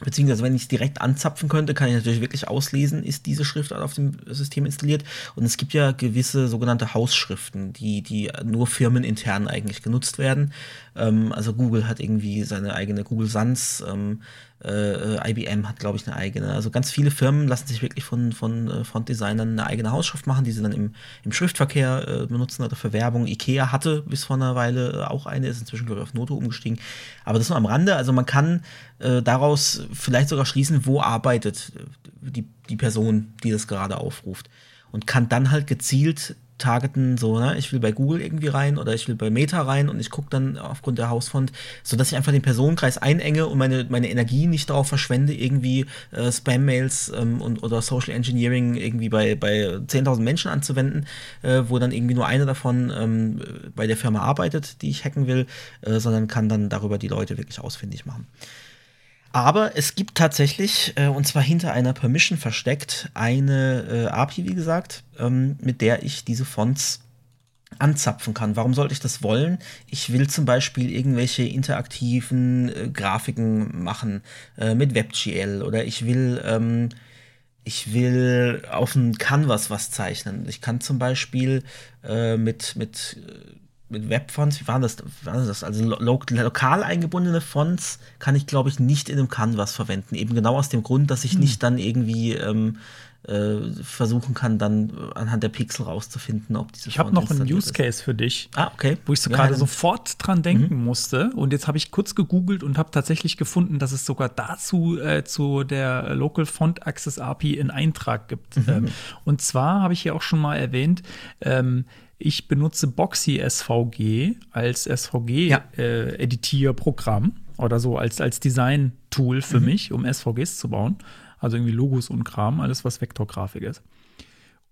Beziehungsweise, wenn ich es direkt anzapfen könnte, kann ich natürlich wirklich auslesen, ist diese Schrift auf dem System installiert. Und es gibt ja gewisse sogenannte Hausschriften, die, die nur firmenintern eigentlich genutzt werden. Ähm, also Google hat irgendwie seine eigene Google Sans. Ähm, äh, IBM hat, glaube ich, eine eigene. Also ganz viele Firmen lassen sich wirklich von, von äh, Frontdesignern eine eigene Hausschrift machen, die sie dann im, im Schriftverkehr äh, benutzen oder für Werbung. Ikea hatte bis vor einer Weile äh, auch eine, ist inzwischen, glaube ich, auf Noto umgestiegen. Aber das nur am Rande. Also man kann äh, daraus vielleicht sogar schließen, wo arbeitet die, die Person, die das gerade aufruft. Und kann dann halt gezielt targeten, so, ne, ich will bei Google irgendwie rein oder ich will bei Meta rein und ich gucke dann aufgrund der Hausfont, sodass ich einfach den Personenkreis einenge und meine, meine Energie nicht darauf verschwende, irgendwie äh, Spam-Mails ähm, und, oder Social Engineering irgendwie bei, bei 10.000 Menschen anzuwenden, äh, wo dann irgendwie nur einer davon ähm, bei der Firma arbeitet, die ich hacken will, äh, sondern kann dann darüber die Leute wirklich ausfindig machen. Aber es gibt tatsächlich, äh, und zwar hinter einer Permission versteckt, eine äh, API, wie gesagt, ähm, mit der ich diese Fonts anzapfen kann. Warum sollte ich das wollen? Ich will zum Beispiel irgendwelche interaktiven äh, Grafiken machen äh, mit WebGL oder ich will, ähm, ich will auf einem Canvas was zeichnen. Ich kann zum Beispiel äh, mit, mit äh, mit Webfonts, wie waren das? Wie war das? Also lo lokal eingebundene Fonts kann ich, glaube ich, nicht in einem Canvas verwenden. Eben genau aus dem Grund, dass ich hm. nicht dann irgendwie ähm, äh, versuchen kann, dann anhand der Pixel rauszufinden, ob diese Ich habe noch einen Use Case für dich, ah, okay. wo ich so ja, gerade sofort dran denken mhm. musste. Und jetzt habe ich kurz gegoogelt und habe tatsächlich gefunden, dass es sogar dazu äh, zu der Local Font Access API einen Eintrag gibt. Mhm. Ähm, und zwar habe ich hier auch schon mal erwähnt, ähm, ich benutze Boxy SVG als SVG-Editierprogramm ja. äh, oder so als, als Design-Tool für mhm. mich, um SVGs zu bauen. Also irgendwie Logos und Kram, alles was Vektorgrafik ist.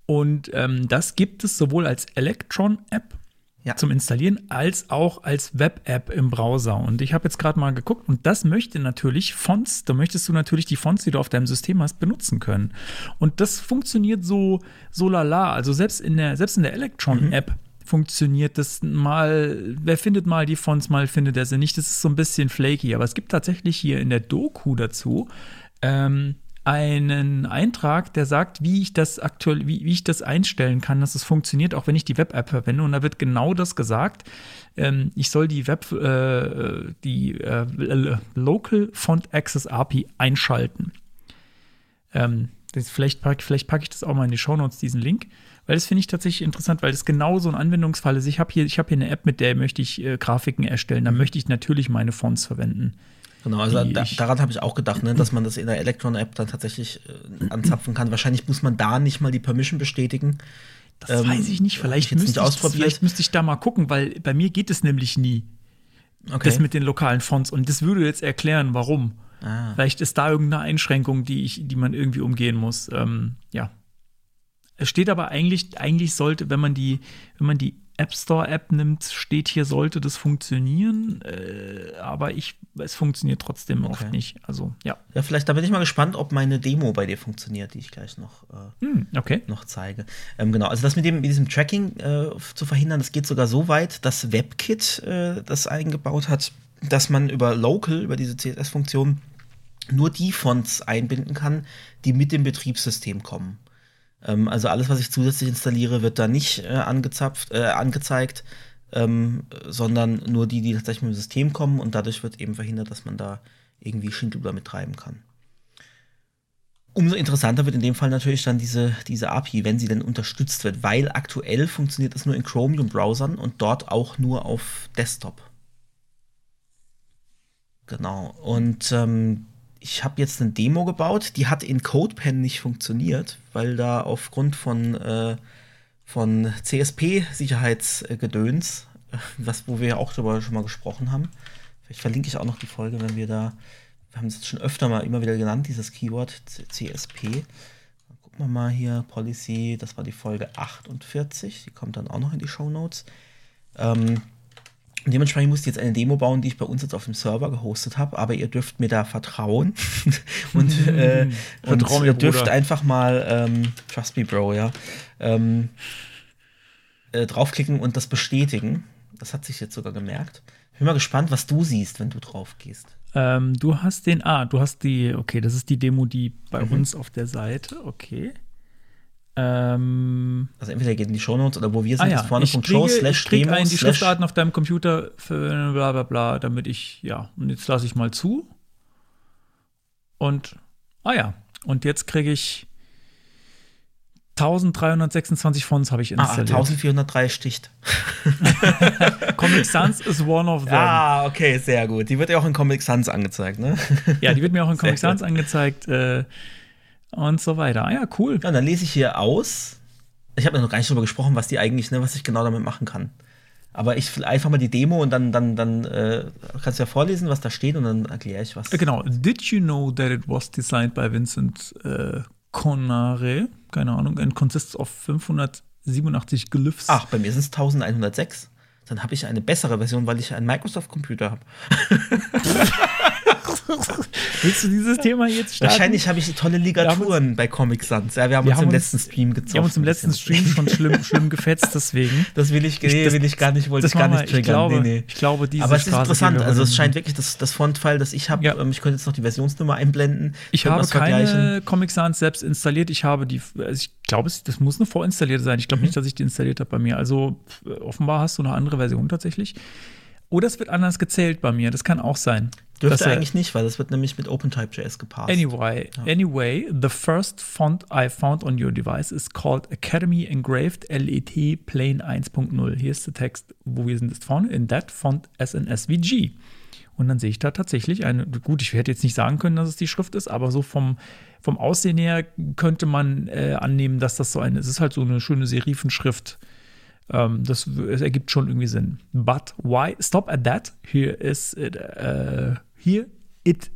Und ähm, das gibt es sowohl als Electron-App ja. zum Installieren, als auch als Web-App im Browser. Und ich habe jetzt gerade mal geguckt und das möchte natürlich Fonts, da möchtest du natürlich die Fonts, die du auf deinem System hast, benutzen können. Und das funktioniert so, so lala. Also selbst in der, selbst in der Electron-App mhm funktioniert das mal, wer findet mal die Fonts, mal findet er sie nicht. Das ist so ein bisschen flaky, aber es gibt tatsächlich hier in der Doku dazu ähm, einen Eintrag, der sagt, wie ich das aktuell, wie, wie ich das einstellen kann, dass es funktioniert, auch wenn ich die Web-App verwende. Und da wird genau das gesagt. Ähm, ich soll die Web, äh, die äh, Local Font Access API einschalten. Ähm, das, vielleicht packe vielleicht pack ich das auch mal in die Show Notes, diesen Link, weil das finde ich tatsächlich interessant, weil das genau so ein Anwendungsfall ist. Ich habe hier, hab hier eine App, mit der möchte ich äh, Grafiken erstellen. Da möchte ich natürlich meine Fonts verwenden. Genau, also da, daran habe ich auch gedacht, ne, dass man das in der Electron-App dann tatsächlich äh, anzapfen kann. Wahrscheinlich muss man da nicht mal die Permission bestätigen. Das ähm, weiß ich nicht. Vielleicht ich müsste, nicht ich, vielleicht müsste ich da mal gucken, weil bei mir geht es nämlich nie. Okay. Das mit den lokalen Fonts. Und das würde jetzt erklären, warum. Ah. Vielleicht ist da irgendeine Einschränkung, die, ich, die man irgendwie umgehen muss. Ähm, ja. Es steht aber eigentlich, eigentlich sollte, wenn man die, wenn man die App Store App nimmt, steht hier, sollte das funktionieren. Äh, aber ich, es funktioniert trotzdem Okay. oft nicht. Also, ja. Ja, vielleicht, da bin ich mal gespannt, ob meine Demo bei dir funktioniert, die ich gleich noch, äh, Hm, okay. noch zeige. Ähm, genau, also das mit, dem, mit diesem Tracking äh, zu verhindern, das geht sogar so weit, dass WebKit äh, das eingebaut hat, dass man über Local, über diese CSS-Funktion, nur die Fonts einbinden kann, die mit dem Betriebssystem kommen. Ähm, also alles, was ich zusätzlich installiere, wird da nicht äh, angezapft, äh, angezeigt, ähm, sondern nur die, die tatsächlich mit dem System kommen und dadurch wird eben verhindert, dass man da irgendwie Schindluder mittreiben kann. Umso interessanter wird in dem Fall natürlich dann diese, diese API, wenn sie denn unterstützt wird, weil aktuell funktioniert es nur in Chromium-Browsern und dort auch nur auf Desktop. Genau. Und ähm, ich habe jetzt eine Demo gebaut, die hat in CodePen nicht funktioniert, weil da aufgrund von, äh, von CSP-Sicherheitsgedöns, äh, was, wo wir ja auch darüber schon mal gesprochen haben, vielleicht verlinke ich auch noch die Folge, wenn wir da, wir haben es jetzt schon öfter mal immer wieder genannt, dieses Keyword CSP. Gucken wir mal hier, Policy, das war die Folge 48, die kommt dann auch noch in die Show Notes. Ähm, dementsprechend musste ich jetzt eine Demo bauen, die ich bei uns jetzt auf dem Server gehostet habe, aber ihr dürft mir da vertrauen. und äh, und Vertrau mir, ihr dürft Bruder. einfach mal, ähm, trust me, Bro, ja, ähm, äh, draufklicken und das bestätigen. Das hat sich jetzt sogar gemerkt. Ich bin mal gespannt, was du siehst, wenn du drauf gehst. Ähm, du hast den, ah, du hast die, okay, das ist die Demo, die bei Mhm. uns auf der Seite, okay. Ähm, Also entweder geht in die Shownotes oder wo wir sind, ah ja, ist vorne ich Punkt Show kriege, slash ich kriege ein, die Schriftarten auf deinem Computer für bla bla bla, damit ich, ja, und jetzt lasse ich mal zu. Und, ah ja, und jetzt kriege ich 1326 Fonts habe ich Ah, installiert. 1403 sticht. Comic Sans is one of them. Ah, okay, sehr gut. Die wird ja auch in Comic Sans angezeigt, ne? Ja, die wird mir auch in Comic Sans angezeigt äh, und so weiter. Ah ja, cool. Ja, und dann lese ich hier aus. Ich habe noch gar nicht drüber gesprochen, was die eigentlich, ne, was ich genau damit machen kann. Aber ich einfach mal die Demo und dann, dann, dann äh, kannst du ja vorlesen, was da steht und dann erkläre ich was. Äh, Genau. Did you know that it was designed by Vincent äh, Conare? Keine Ahnung. And consists of 587 Glyphs. Ach, bei mir sind es 1106. Dann habe ich eine bessere Version, weil ich einen Microsoft-Computer habe. Willst du dieses Thema jetzt starten? Wahrscheinlich habe ich tolle Ligaturen bei Comic Sans. Ja, wir haben Wir uns haben im uns- letzten Stream gezockt. Wir haben uns im letzten. Stream schon schlimm, schlimm gefetzt, deswegen. Das will ich, nee, das- will ich gar nicht, wollte das ich gar nicht wir. Ich triggern. glaube, nee, nee. ich glaube, diese Aber es ist interessant. Also, es scheint wirklich das, das Font-File, das ich habe. Ja. Ähm, ich könnte jetzt noch die Versionsnummer einblenden. Ich habe keine Comic Sans selbst installiert. Ich habe die, also ich glaube, das muss eine vorinstallierte sein. Ich Mhm. glaube nicht, dass ich die installiert habe bei mir. Also offenbar hast du eine andere Version tatsächlich. Oder es wird anders gezählt bei mir. Das kann auch sein. Dürfte eigentlich nicht, weil das wird nämlich mit OpenType.js gepasst. Anyway, anyway, the first font I found on your device is called Academy Engraved LET Plain 1.0. Hier ist der Text, wo wir sind, ist vorne. In that font SNSVG. Und dann sehe ich da tatsächlich eine, gut, ich hätte jetzt nicht sagen können, dass es die Schrift ist, aber so vom, vom Aussehen her könnte man äh, annehmen, dass das so eine, es ist halt so eine schöne Serifenschrift. Ähm, das es ergibt schon irgendwie Sinn. But why stop at that? Here is it, äh, here it,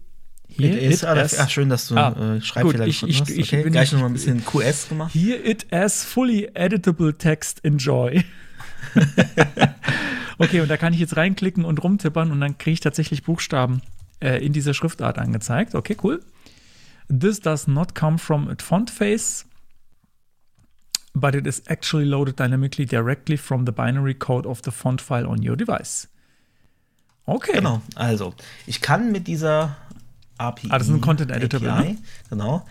here It is, ah, as- ach, schön, dass du Ah, äh, Schreibfehler gut, ich- gefunden ich- hast. ich okay, bin gleich nicht- noch mal ein bisschen QS gemacht. Here it as fully editable text, enjoy. okay, und da kann ich jetzt reinklicken und rumtippern und dann kriege ich tatsächlich Buchstaben äh, in dieser Schriftart angezeigt. Okay, cool. This does not come from a font face, but it is actually loaded dynamically directly from the binary code of the font file on your device. Okay. Genau, also, ich kann mit dieser API. Ah, das ist ein Content Editable, API, ne? Genau.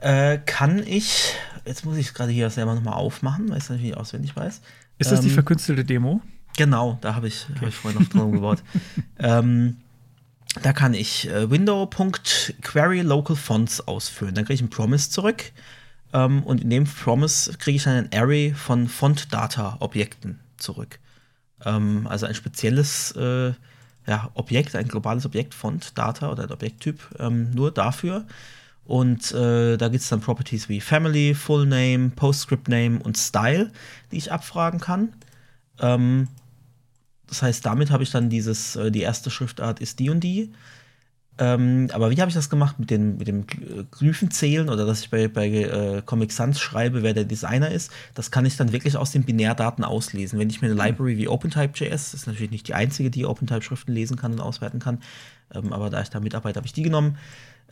Äh, kann ich, jetzt muss ich es gerade hier selber nochmal aufmachen, weil ich es natürlich auswendig weiß. Ist das die Ähm, verkünstelte Demo? Genau, da habe ich, hab ich vorher noch drum gebaut. ähm, da kann ich äh, window.query local fonts ausfüllen. Dann kriege ich einen Promise zurück. Ähm, und in dem Promise kriege ich dann ein Array von Font-Data-Objekten zurück. Ähm, also ein spezielles äh, ja, Objekt, ein globales Objekt, Font-Data oder ein Objekttyp, ähm, nur dafür. Und äh, da gibt es dann Properties wie Family, Full Name, Postscript Name und Style, die ich abfragen kann. Ähm, das heißt, damit habe ich dann dieses, äh, die erste Schriftart ist die und die. Ähm, aber wie habe ich das gemacht mit, den, mit dem Glyphenzählen oder dass ich bei, bei äh, Comic Sans schreibe, wer der Designer ist? Das kann ich dann wirklich aus den Binärdaten auslesen. Wenn ich mir eine mhm. Library wie OpenType.js, ist natürlich nicht die einzige, die OpenType-Schriften lesen kann und auswerten kann, ähm, aber da ich da mitarbeite, habe ich die genommen,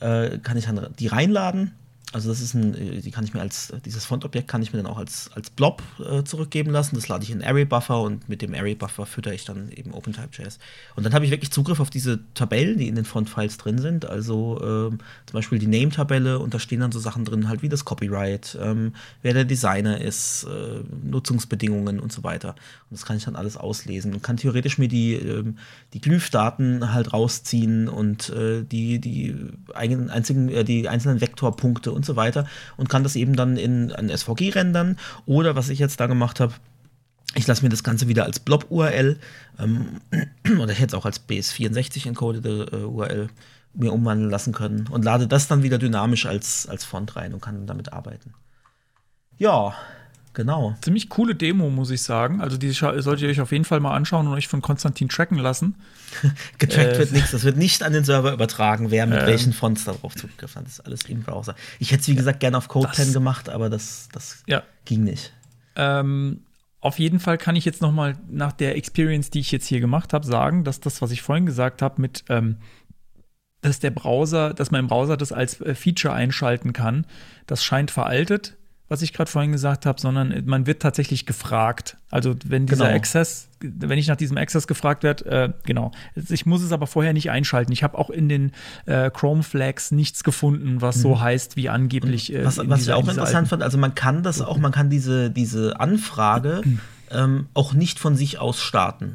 äh, kann ich dann die reinladen also das ist ein, äh, die kann ich mir als, dieses Font-Objekt kann ich mir dann auch als, als Blob äh, zurückgeben lassen. Das lade ich in Array-Buffer und mit dem Array-Buffer fütter ich dann eben OpenType.js. Und dann habe ich wirklich Zugriff auf diese Tabellen, die in den Font-Files drin sind. Also ähm, zum Beispiel die Name-Tabelle und da stehen dann so Sachen drin, halt wie das Copyright, ähm, wer der Designer ist, äh, Nutzungsbedingungen und so weiter. Und das kann ich dann alles auslesen und kann theoretisch mir die, ähm, die Glyph-Daten halt rausziehen und äh, die, die, einzigen, äh, die einzelnen Vektorpunkte und so weiter und kann das eben dann in ein SVG rendern. Oder was ich jetzt da gemacht habe, ich lasse mir das Ganze wieder als Blob-URL ähm, oder ich hätte es auch als BS64 encodete äh, URL mir umwandeln lassen können und lade das dann wieder dynamisch als, als Font rein und kann damit arbeiten. Ja, Genau. Ziemlich coole Demo, muss ich sagen. Also, die solltet ihr euch auf jeden Fall mal anschauen und euch von Konstantin tracken lassen. Getrackt äh, wird nichts. Das wird nicht an den Server übertragen, wer mit ähm, welchen Fonts darauf zugegriffen hat. Das ist alles im Browser. Ich hätte es, wie gesagt, gerne auf CodePen gemacht, aber das, das ja. ging nicht. Ähm, auf jeden Fall kann ich jetzt noch mal nach der Experience, die ich jetzt hier gemacht habe, sagen, dass das, was ich vorhin gesagt habe, mit ähm, dass der Browser, dass mein Browser das als äh, Feature einschalten kann, das scheint veraltet was ich gerade vorhin gesagt habe, sondern man wird tatsächlich gefragt. Also wenn dieser genau. Access, wenn ich nach diesem Access gefragt werde, äh, genau. Ich muss es aber vorher nicht einschalten. Ich habe auch in den äh, Chrome Flags nichts gefunden, was mhm. so heißt wie angeblich. Äh, was, was ich auch interessant fand, also man kann das auch, man kann diese, diese Anfrage ähm, auch nicht von sich aus starten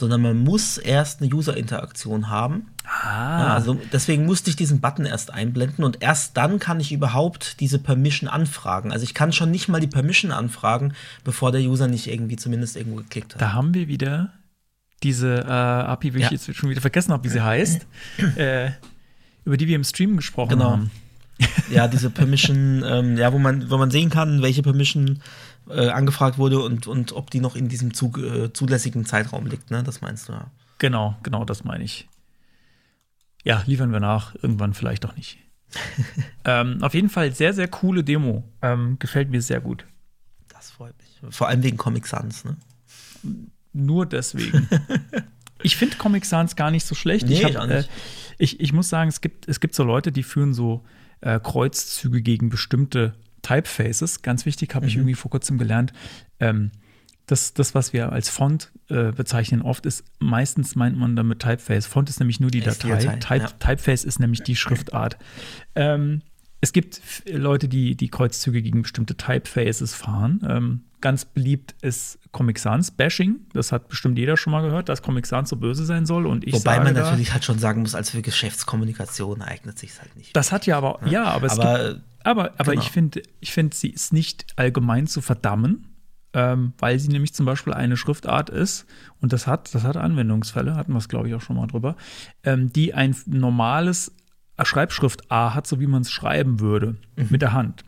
sondern man muss erst eine User-Interaktion haben. Ah. Ja, also deswegen musste ich diesen Button erst einblenden und erst dann kann ich überhaupt diese Permission anfragen. Also ich kann schon nicht mal die Permission anfragen, bevor der User nicht irgendwie zumindest irgendwo geklickt hat. Da haben wir wieder diese äh, API, wie ja. ich jetzt schon wieder vergessen habe, wie sie heißt, äh, über die wir im Stream gesprochen genau. haben. ja, diese Permission, ähm, ja, wo man, wo man sehen kann, welche Permission äh, angefragt wurde und, und ob die noch in diesem zu, äh, zulässigen Zeitraum liegt, ne? Das meinst du ja. Genau, genau, das meine ich. Ja, liefern wir nach, irgendwann vielleicht auch nicht. ähm, auf jeden Fall sehr, sehr coole Demo. Ähm, gefällt mir sehr gut. Das freut mich. Vor allem wegen Comic Sans, ne? Nur deswegen. ich finde Comic Sans gar nicht so schlecht. Nee, ich, hab, äh, ich, ich, muss sagen, es gibt, es gibt so Leute, die führen so äh, Kreuzzüge gegen bestimmte Typefaces. Ganz wichtig, habe mhm. ich irgendwie vor kurzem gelernt. Ähm, das, das, was wir als Font äh, bezeichnen, oft ist, meistens meint man damit Typeface. Font ist nämlich nur die Datei. Type, ja. Typeface ist nämlich die Schriftart. Ähm, es gibt Leute, die die Kreuzzüge gegen bestimmte Typefaces fahren. Ähm, ganz beliebt ist Comic Sans Bashing. Das hat bestimmt jeder schon mal gehört, dass Comic Sans so böse sein soll. Und ich Wobei man natürlich halt schon sagen muss, als für Geschäftskommunikation eignet sich halt nicht. Das hat ja aber, ja, ja aber es aber, gibt, aber, aber genau. ich finde, ich finde, sie ist nicht allgemein zu verdammen. Ähm, weil sie nämlich zum Beispiel eine Schriftart ist, und das hat, das hat Anwendungsfälle, hatten wir es, glaube ich, auch schon mal drüber, ähm, die ein normales Schreibschrift A hat, so wie man es schreiben würde, mhm. mit der Hand.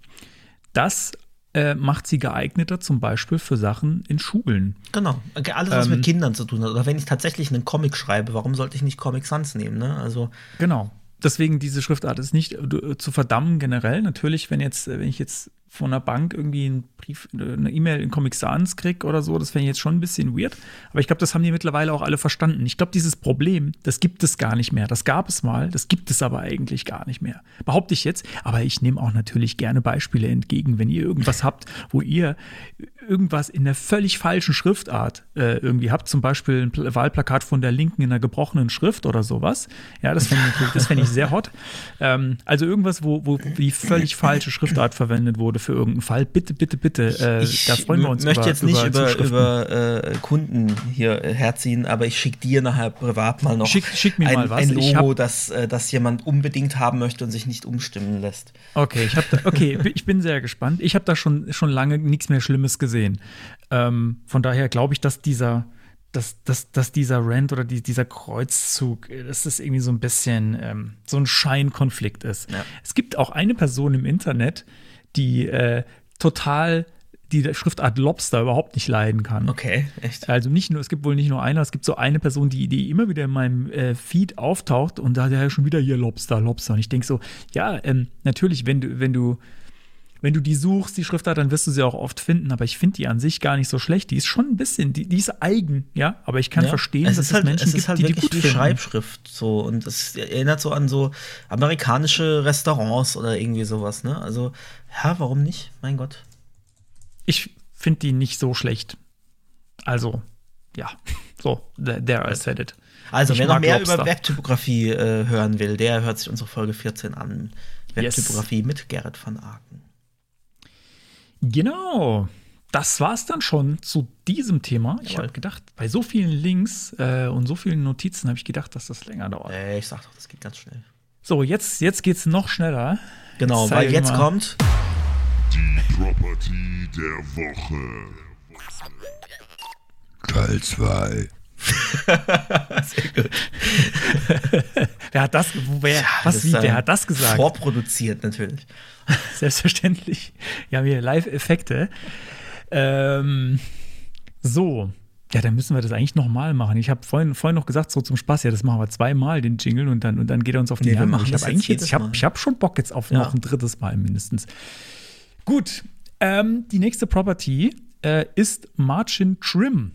Das äh, macht sie geeigneter zum Beispiel für Sachen in Schulen. Genau, alles was ähm, mit Kindern zu tun hat. Oder wenn ich tatsächlich einen Comic schreibe, warum sollte ich nicht Comic Sans nehmen? Ne? Also genau. Deswegen diese Schriftart ist nicht äh, zu verdammen generell. Natürlich, wenn jetzt, wenn ich jetzt von einer Bank irgendwie einen Brief, eine E-Mail in Comic Sans kriege oder so, das fände ich jetzt schon ein bisschen weird. Aber ich glaube, das haben die mittlerweile auch alle verstanden. Ich glaube, dieses Problem, das gibt es gar nicht mehr. Das gab es mal, das gibt es aber eigentlich gar nicht mehr. Behaupte ich jetzt. Aber ich nehme auch natürlich gerne Beispiele entgegen, wenn ihr irgendwas habt, wo ihr irgendwas in der völlig falschen Schriftart äh, irgendwie habt. Zum Beispiel ein Wahlplakat von der Linken in einer gebrochenen Schrift oder sowas. Ja, das fände ich, fänd ich sehr hot. Ähm, also irgendwas, wo, wo die völlig falsche Schriftart verwendet wurde für irgendeinen Fall. Bitte, bitte, bitte. Äh, ich da freuen wir uns. Ich möchte über, jetzt nicht über, über, über äh, Kunden hier herziehen, aber ich schicke dir nachher privat mal noch schick, schick mir ein, mal was. ein Logo, hab, das, äh, das jemand unbedingt haben möchte und sich nicht umstimmen lässt. Okay, ich, da, okay, ich bin sehr gespannt. Ich habe da schon, schon lange nichts mehr Schlimmes gesehen. Ähm, von daher glaube ich, dass dieser dass, dass, dass dieser Rant oder die, dieser Kreuzzug, dass das irgendwie so ein bisschen ähm, so ein Scheinkonflikt ist. Ja. Es gibt auch eine Person im Internet, die äh, total die Schriftart Lobster überhaupt nicht leiden kann. Okay, echt. Also nicht nur, es gibt wohl nicht nur einer, es gibt so eine Person, die, die immer wieder in meinem äh, Feed auftaucht und da hat er schon wieder hier Lobster, Lobster. Und ich denke so, ja, ähm, natürlich, wenn du, wenn du wenn du die suchst, die Schriftart, dann wirst du sie auch oft finden. Aber ich finde die an sich gar nicht so schlecht. Die ist schon ein bisschen, die, die ist eigen, ja. Aber ich kann ja. verstehen, dass es halt, Menschen es gibt, halt die die gut wie finden. Schreibschrift so und es erinnert so an so amerikanische Restaurants oder irgendwie sowas, ne? Also, ja, warum nicht? Mein Gott. Ich finde die nicht so schlecht. Also, ja. So, there, I said it. Also, Ich wer noch mehr Lobster. über Webtypografie äh, hören will, der hört sich unsere Folge 14 an. Yes. Webtypografie mit Gerrit van Aken. Genau. Das war's dann schon zu diesem Thema. Ich Jawohl. habe gedacht, bei so vielen Links äh, und so vielen Notizen habe ich gedacht, dass das länger dauert. Äh, ich sag doch, das geht ganz schnell. So, jetzt, jetzt geht's noch schneller. Genau, Zeig weil jetzt mal. kommt. Die Property der Woche. Teil 2. Wer hat das, wer, was, Das wie, wer hat das gesagt? Vorproduziert natürlich. Selbstverständlich. Wir haben hier Live-Effekte. Ähm, so. Ja, dann müssen wir das eigentlich nochmal machen. Ich habe vorhin, vorhin noch gesagt, so zum Spaß, ja, das machen wir zweimal, den Jingle, und dann, und dann geht er uns auf die Nee, Nerven. ich habe eigentlich jetzt, ich habe ich hab schon Bock jetzt auf Ja. noch ein drittes Mal mindestens. Gut. Ähm, die nächste Property äh, ist Margin Trim.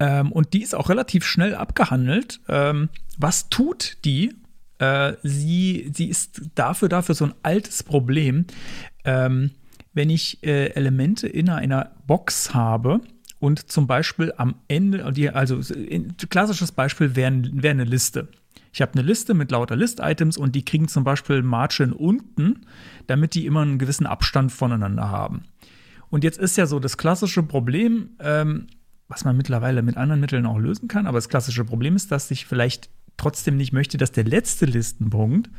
Ähm, und die ist auch relativ schnell abgehandelt. Ähm, was tut die? Äh, sie, sie ist dafür, dafür so ein altes Problem. Ähm, wenn ich äh, Elemente in einer Box habe und zum Beispiel am Ende, also ein klassisches Beispiel wäre wär eine Liste. Ich habe eine Liste mit lauter List-Items und die kriegen zum Beispiel Margin unten, damit die immer einen gewissen Abstand voneinander haben. Und jetzt ist ja so das klassische Problem, ähm, was man mittlerweile mit anderen Mitteln auch lösen kann, aber das klassische Problem ist, dass ich vielleicht trotzdem nicht möchte, dass der letzte Listenpunkt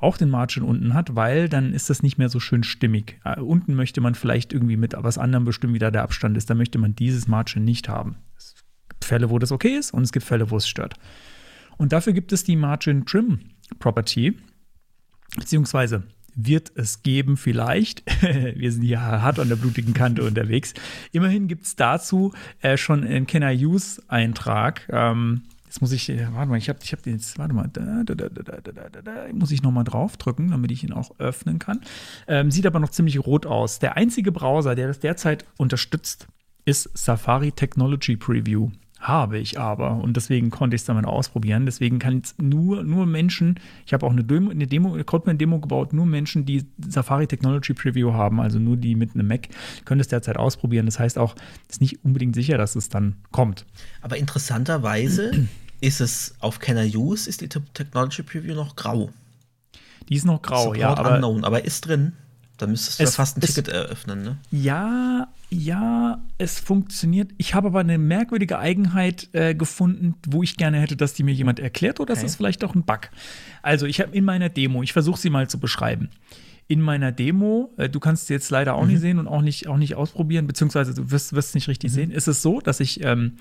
auch den Margin unten hat, weil dann ist das nicht mehr so schön stimmig. Äh, unten möchte man vielleicht irgendwie mit was anderem bestimmen, wie da der Abstand ist. Da möchte man dieses Margin nicht haben. Es gibt Fälle, wo das okay ist und es gibt Fälle, wo es stört. Und dafür gibt es die Margin Trim Property, beziehungsweise wird es geben vielleicht. Wir sind hier hart an der blutigen Kante unterwegs. Immerhin gibt es dazu äh, schon einen Can I Use Eintrag. Ähm, Jetzt muss ich, äh, warte mal, ich habe ich hab den jetzt, warte mal, da, da, da, da, da, muss ich nochmal draufdrücken, damit ich ihn auch öffnen kann. Ähm, sieht aber noch ziemlich rot aus. Der einzige Browser, der das derzeit unterstützt, ist Safari Technology Preview. Habe ich aber und deswegen konnte ich es damit ausprobieren. Deswegen kann jetzt nur, nur Menschen, ich habe auch eine Demo, eine Demo, eine Codeman-Demo gebaut, nur Menschen, die Safari Technology Preview haben, also nur die mit einem Mac, können es derzeit ausprobieren. Das heißt auch, es ist nicht unbedingt sicher, dass es dann kommt. Aber interessanterweise ist es auf Can I Use, ist die Te- Technology Preview noch grau. Die ist noch grau, Support ja, aber unknown, aber ist drin. Da müsstest du Es- ja fast ein es- Ticket eröffnen, ne? Ja, ja, es funktioniert. Ich habe aber eine merkwürdige Eigenheit äh, gefunden, wo ich gerne hätte, dass die mir jemand erklärt, oder das Okay. ist vielleicht auch ein Bug. Also, ich habe in meiner Demo, ich versuche sie mal zu beschreiben. In meiner Demo, äh, du kannst sie jetzt leider auch nicht sehen und auch nicht, auch nicht ausprobieren, beziehungsweise du wirst es nicht richtig sehen, ist es so, dass ich, ähm,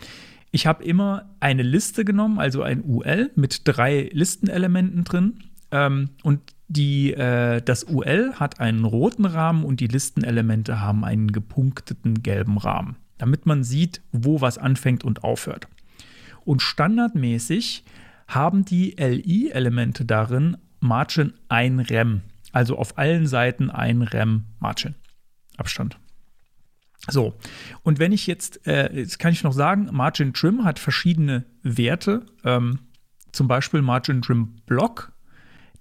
ich habe immer eine Liste genommen, also ein UL mit drei Listenelementen drin. Ähm, und die, äh, das UL hat einen roten Rahmen und die Listenelemente haben einen gepunkteten gelben Rahmen, damit man sieht, wo was anfängt und aufhört. Und standardmäßig haben die LI-Elemente darin Margin ein Rem, also auf allen Seiten ein Rem Margin Abstand. So, und wenn ich jetzt, äh, jetzt kann ich noch sagen, Margin Trim hat verschiedene Werte, ähm, zum Beispiel Margin Trim Block,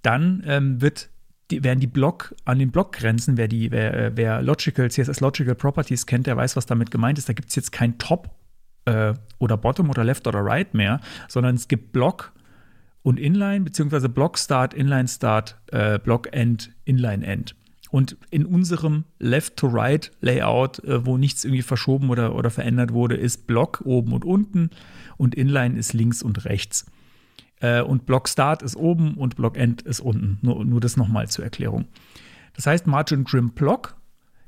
dann ähm, wird die, werden die Block an den Blockgrenzen, wer die, wer, äh, wer Logical, CSS Logical Properties kennt, der weiß, was damit gemeint ist. Da gibt es jetzt kein Top äh, oder Bottom oder Left oder Right mehr, sondern es gibt Block und Inline, beziehungsweise Block Start, Inline Start, äh, Block End, Inline End. Und in unserem Left-to-Right-Layout, äh, wo nichts irgendwie verschoben oder, oder verändert wurde, ist Block oben und unten und Inline ist links und rechts. Äh, und Block Start ist oben und Block End ist unten. Nur, nur das nochmal zur Erklärung. Das heißt, Margin Trim Block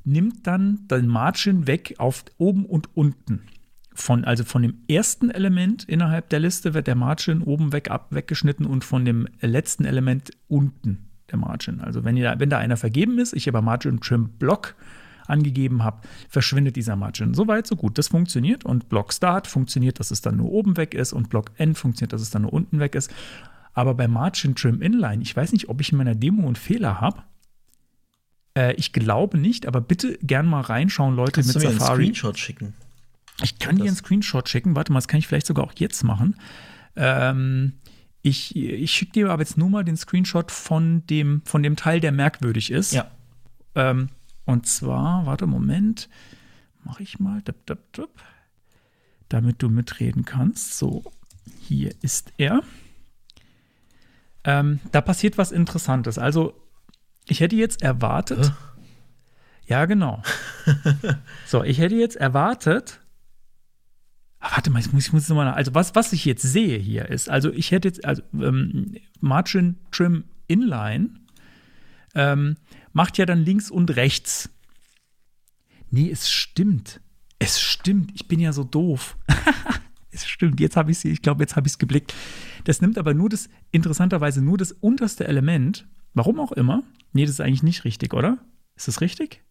nimmt dann den Margin weg auf oben und unten. Von, also von dem ersten Element innerhalb der Liste wird der Margin oben weg ab, weggeschnitten und von dem letzten Element unten der Margin. Also wenn, ihr, wenn da einer vergeben ist, ich aber Margin Trim Block angegeben habe, verschwindet dieser Margin. Soweit, so gut. Das funktioniert und Block Start funktioniert, dass es dann nur oben weg ist und Block End funktioniert, dass es dann nur unten weg ist. Aber bei Margin Trim Inline, ich weiß nicht, ob ich in meiner Demo einen Fehler habe. Äh, ich glaube nicht, aber bitte gern mal reinschauen, Leute Kannst mit du mir Safari. einen Screenshot schicken? Ich kann dir einen Screenshot schicken. Warte mal, das kann ich vielleicht sogar auch jetzt machen. Ähm, ich ich schicke dir aber jetzt nur mal den Screenshot von dem, von dem Teil, der merkwürdig ist. Ja. Ähm, und zwar, warte, Moment. Mache ich mal. Dup, dup, dup, damit du mitreden kannst. So, hier ist er. Ähm, da passiert was Interessantes. Also, ich hätte jetzt erwartet. Hä? Ja, genau. so, ich hätte jetzt erwartet. Ah, warte mal, ich muss, ich muss noch mal. Also, was, was ich jetzt sehe hier ist, also, ich hätte jetzt, also, ähm, Margin Trim Inline ähm, macht ja dann links und rechts. Nee, es stimmt. Es stimmt. Ich bin ja so doof. es stimmt. Jetzt habe ich es, ich glaube, jetzt habe ich es geblickt. Das nimmt aber nur das, interessanterweise nur das unterste Element. Warum auch immer. Nee, das ist eigentlich nicht richtig, oder? Ist das richtig?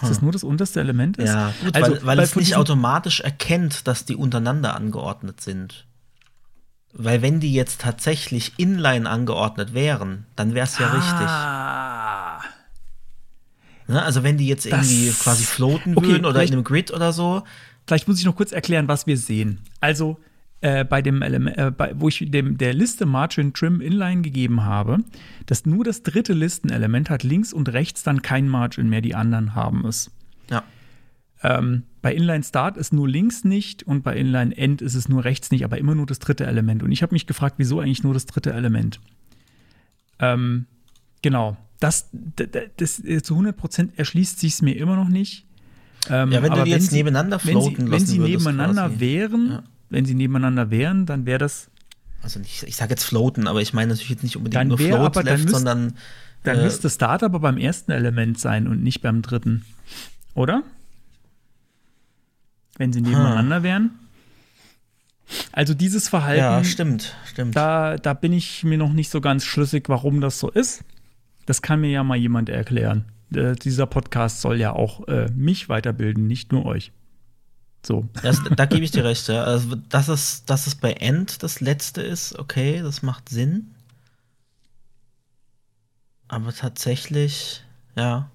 Dass das nur das unterste Element ist? Ja, gut, also, weil, weil es nicht automatisch erkennt, dass die untereinander angeordnet sind. Weil wenn die jetzt tatsächlich inline angeordnet wären, dann wäre es ja Ah, richtig. Ne? Also wenn die jetzt irgendwie Das- quasi floaten Okay, würden oder in einem Grid oder so, Vielleicht muss ich noch kurz erklären, was wir sehen. Also äh, bei dem Element, äh, bei, wo ich dem der Liste Margin Trim Inline gegeben habe, dass nur das dritte Listenelement hat links und rechts dann kein Margin mehr, die anderen haben es. ja. Ähm, bei Inline Start ist nur links nicht und bei Inline End ist es nur rechts nicht, aber immer nur das dritte Element. Und ich habe mich gefragt, wieso eigentlich nur das dritte Element? Ähm, genau. Das, d- d- das, äh, zu 100% erschließt sich es mir immer noch nicht. Ähm, Ja, wenn du die jetzt sie- nebeneinander wenn floaten sie, wenn sie nebeneinander quasi. wären, Ja. wenn sie nebeneinander wären, dann wäre das, Also nicht, ich sage jetzt floaten, aber ich meine natürlich jetzt nicht unbedingt nur float aber- left, müsst- sondern dann äh, müsste Start aber beim ersten Element sein und nicht beim dritten. Oder? Wenn sie nebeneinander wären. Also dieses Verhalten. ja, stimmt, stimmt. Da, da bin ich mir noch nicht so ganz schlüssig, warum das so ist. Das kann mir ja mal jemand erklären. Äh, dieser Podcast soll ja auch äh, mich weiterbilden, nicht nur euch. So. Das, da gebe ich dir recht, ja. Also, dass es, dass es bei End das letzte ist, okay, das macht Sinn. Aber tatsächlich, ja.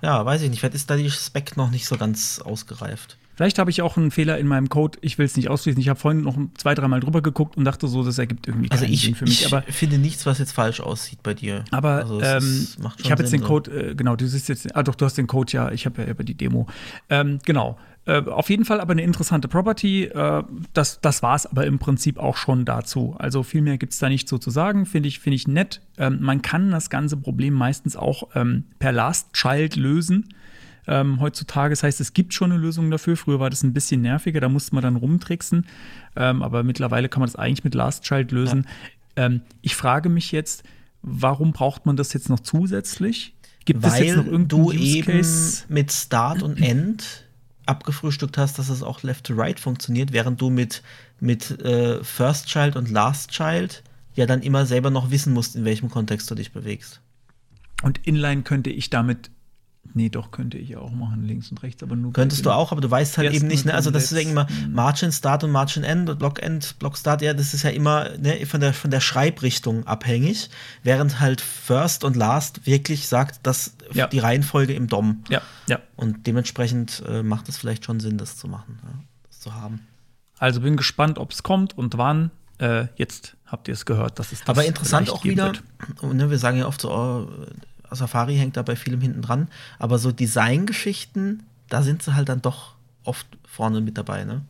Ja, weiß ich nicht. Vielleicht ist da die Spec noch nicht so ganz ausgereift. Vielleicht habe ich auch einen Fehler in meinem Code. Ich will es nicht ausschließen. Ich habe vorhin noch zwei, dreimal drüber geguckt und dachte so, das ergibt irgendwie keinen Also ich, Sinn für mich. ich Aber, finde nichts, was jetzt falsch aussieht bei dir. aber also ähm, ich habe jetzt den. Code, äh, genau, du siehst jetzt, ah doch, du hast den Code ja, ich habe ja über die Demo. Ähm, genau. Äh, auf jeden Fall aber eine interessante Property. Äh, das das war es aber im Prinzip auch schon dazu. Also viel mehr gibt es da nicht so zu sagen. Finde ich, finde ich nett. Ähm, man kann das ganze Problem meistens auch ähm, per Last Child lösen. Ähm, heutzutage, das heißt, es gibt schon eine Lösung dafür. Früher war das ein bisschen nerviger, da musste man dann rumtricksen. Ähm, aber mittlerweile kann man das eigentlich mit Last Child lösen. Ähm, ich frage mich jetzt, warum braucht man das jetzt noch zusätzlich? Gibt es jetzt Weil noch irgendeinen du Use eben Case? mit Start und End abgefrühstückt hast, dass es auch Left to Right funktioniert, während du mit, mit äh, First Child und Last Child ja dann immer selber noch wissen musst, in welchem Kontext du dich bewegst. Und Inline könnte ich damit. Nee, doch, könnte ich auch machen, links und rechts, aber nur. Könntest du auch, aber du weißt halt eben nicht, ne? Also das ist ja immer. Margin Start und Margin End, Block End, Block Start, ja, das ist ja immer ne, von, der, von der Schreibrichtung abhängig, während halt First und Last wirklich sagt, dass Ja. die Reihenfolge im DOM. Ja, ja. Und dementsprechend äh, macht es vielleicht schon Sinn, das zu machen, ja, das zu haben. Also bin gespannt, ob es kommt und wann. Äh, jetzt habt ihr es gehört, dass es das Aber interessant auch wieder, ne, wir sagen ja oft so, oh, Safari hängt da bei vielem hinten dran, aber so Designgeschichten, da sind sie halt dann doch oft vorne mit dabei, ne?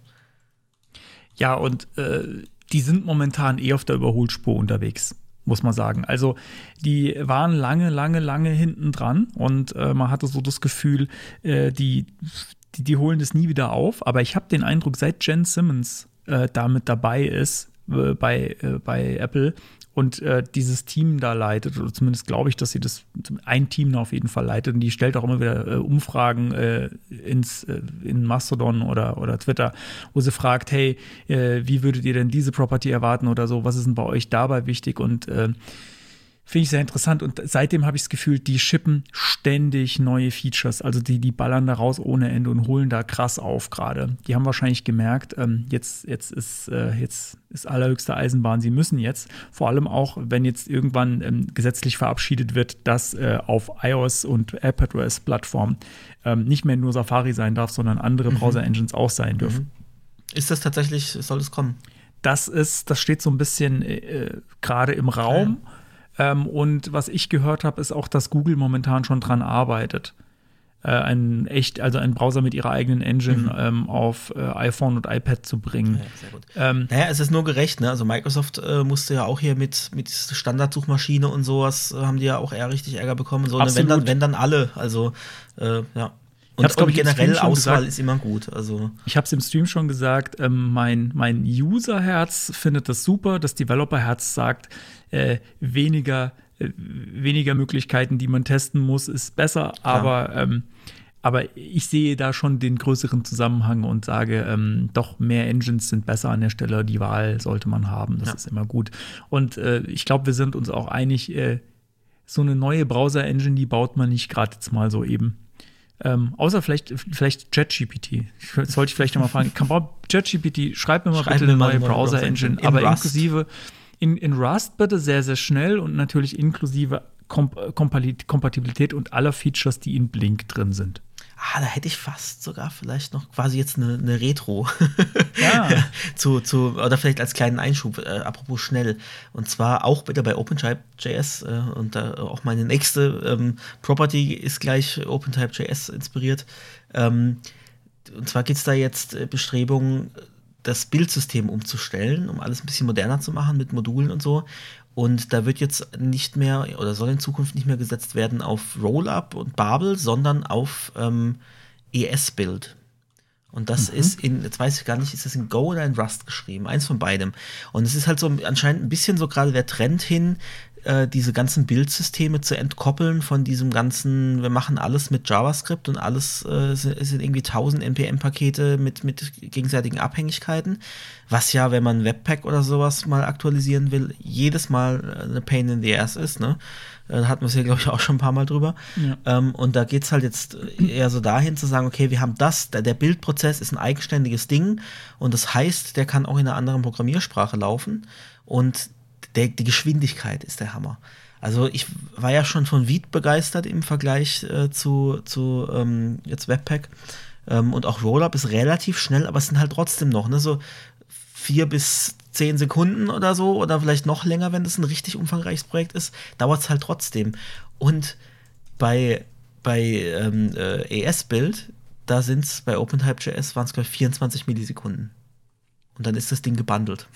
Ja, und äh, die sind momentan eh auf der Überholspur unterwegs, muss man sagen. Also die waren lange, lange, lange hinten dran und äh, man hatte so das Gefühl, äh, die, die, die holen das nie wieder auf. Aber ich habe den Eindruck, seit Jen Simmons äh, damit dabei ist äh, bei, äh, bei Apple und äh, dieses Team da leitet, oder zumindest glaube ich, dass sie das ein Team da auf jeden Fall leitet und die stellt auch immer wieder äh, Umfragen äh, ins, äh, in Mastodon oder, oder Twitter, wo sie fragt, hey, äh, wie würdet ihr denn diese Property erwarten oder so, was ist denn bei euch dabei wichtig? Und äh, Finde ich sehr interessant und seitdem habe ich das Gefühl, die schippen ständig neue Features. Also die, die ballern da raus ohne Ende und holen da krass auf gerade. Die haben wahrscheinlich gemerkt, ähm, jetzt, jetzt, ist, äh, jetzt ist allerhöchste Eisenbahn, sie müssen jetzt. Vor allem auch, wenn jetzt irgendwann ähm, gesetzlich verabschiedet wird, dass äh, auf iOS und iPadOS-Plattformen ähm, nicht mehr nur Safari sein darf, sondern andere mhm. Browser-Engines auch sein dürfen. Mhm. Ist das tatsächlich, soll es kommen? Das ist, das steht so ein bisschen äh, gerade im Raum. Ja ähm, und was ich gehört habe, ist auch, dass Google momentan schon dran arbeitet. Äh, ein echt, also einen Browser mit ihrer eigenen Engine mhm. ähm, auf äh, iPhone und iPad zu bringen. Ja, sehr gut. Ähm, naja, es ist nur gerecht, ne? Also Microsoft äh, musste ja auch hier mit, mit Standardsuchmaschine und sowas, äh, haben die ja auch eher richtig Ärger bekommen. So, ne? wenn, dann, wenn dann alle. Also, äh, ja. Und, ich und generell Auswahl gesagt, ist immer gut. Also. Ich habe es im Stream schon gesagt, ähm, mein, mein User-Herz findet das super, das Developer-Herz sagt, äh, weniger, äh, weniger Möglichkeiten, die man testen muss, ist besser, aber, ähm, aber ich sehe da schon den größeren Zusammenhang und sage, ähm, doch mehr Engines sind besser an der Stelle, die Wahl sollte man haben, das ja. ist immer gut. Und äh, ich glaube, wir sind uns auch einig, äh, so eine neue Browser-Engine, die baut man nicht gerade jetzt mal so eben. Ähm, außer vielleicht, vielleicht ChatGPT. Sollte ich vielleicht nochmal fragen. ChatGPT, schreib mir mal schreib bitte eine neue Browser-Engine, Browser aber Rust. inklusive in, in Rust bitte sehr, sehr schnell und natürlich inklusive Kom Kompatibilität und aller Features, die in Blink drin sind. Ah, da hätte ich fast sogar vielleicht noch quasi jetzt eine, eine Retro. Ja. zu, zu, oder vielleicht als kleinen Einschub, äh, apropos schnell. Und zwar auch bitte bei OpenType.js äh, und da auch meine nächste ähm, Property ist gleich OpenType.js inspiriert. Ähm, und zwar gibt es da jetzt äh, Bestrebungen, das Bildsystem umzustellen, um alles ein bisschen moderner zu machen mit Modulen und so. Und da wird jetzt nicht mehr oder soll in Zukunft nicht mehr gesetzt werden auf Rollup und Babel, sondern auf ähm, ES-Bild. Und das mhm. ist in, jetzt weiß ich gar nicht, ist das in Go oder in Rust geschrieben? Eins von beidem. Und es ist halt so anscheinend ein bisschen so gerade der Trend hin, äh, diese ganzen Bildsysteme zu entkoppeln von diesem ganzen, wir machen alles mit JavaScript und alles äh, sind, sind irgendwie 1000 NPM-Pakete mit, mit gegenseitigen Abhängigkeiten, was ja, wenn man Webpack oder sowas mal aktualisieren will, jedes Mal eine Pain in the Ass ist, ne? Äh, da hatten wir es ja, glaube ich, auch schon ein paar Mal drüber. Ja. Ähm, und da geht es halt jetzt eher so dahin zu sagen, okay, wir haben das, der, der Bildprozess ist ein eigenständiges Ding und das heißt, der kann auch in einer anderen Programmiersprache laufen. Und der, die Geschwindigkeit ist der Hammer. Also ich war ja schon von Viet begeistert im Vergleich äh, zu, zu ähm, jetzt Webpack. Ähm, und auch Rollup ist relativ schnell, aber es sind halt trotzdem noch, ne, so vier bis zehn Sekunden oder so, oder vielleicht noch länger, wenn das ein richtig umfangreiches Projekt ist, dauert es halt trotzdem. Und bei, bei ähm, äh, ES-Build, da sind es bei OpenType.js waren es, glaube ich, 24 Millisekunden. Und dann ist das Ding gebundelt.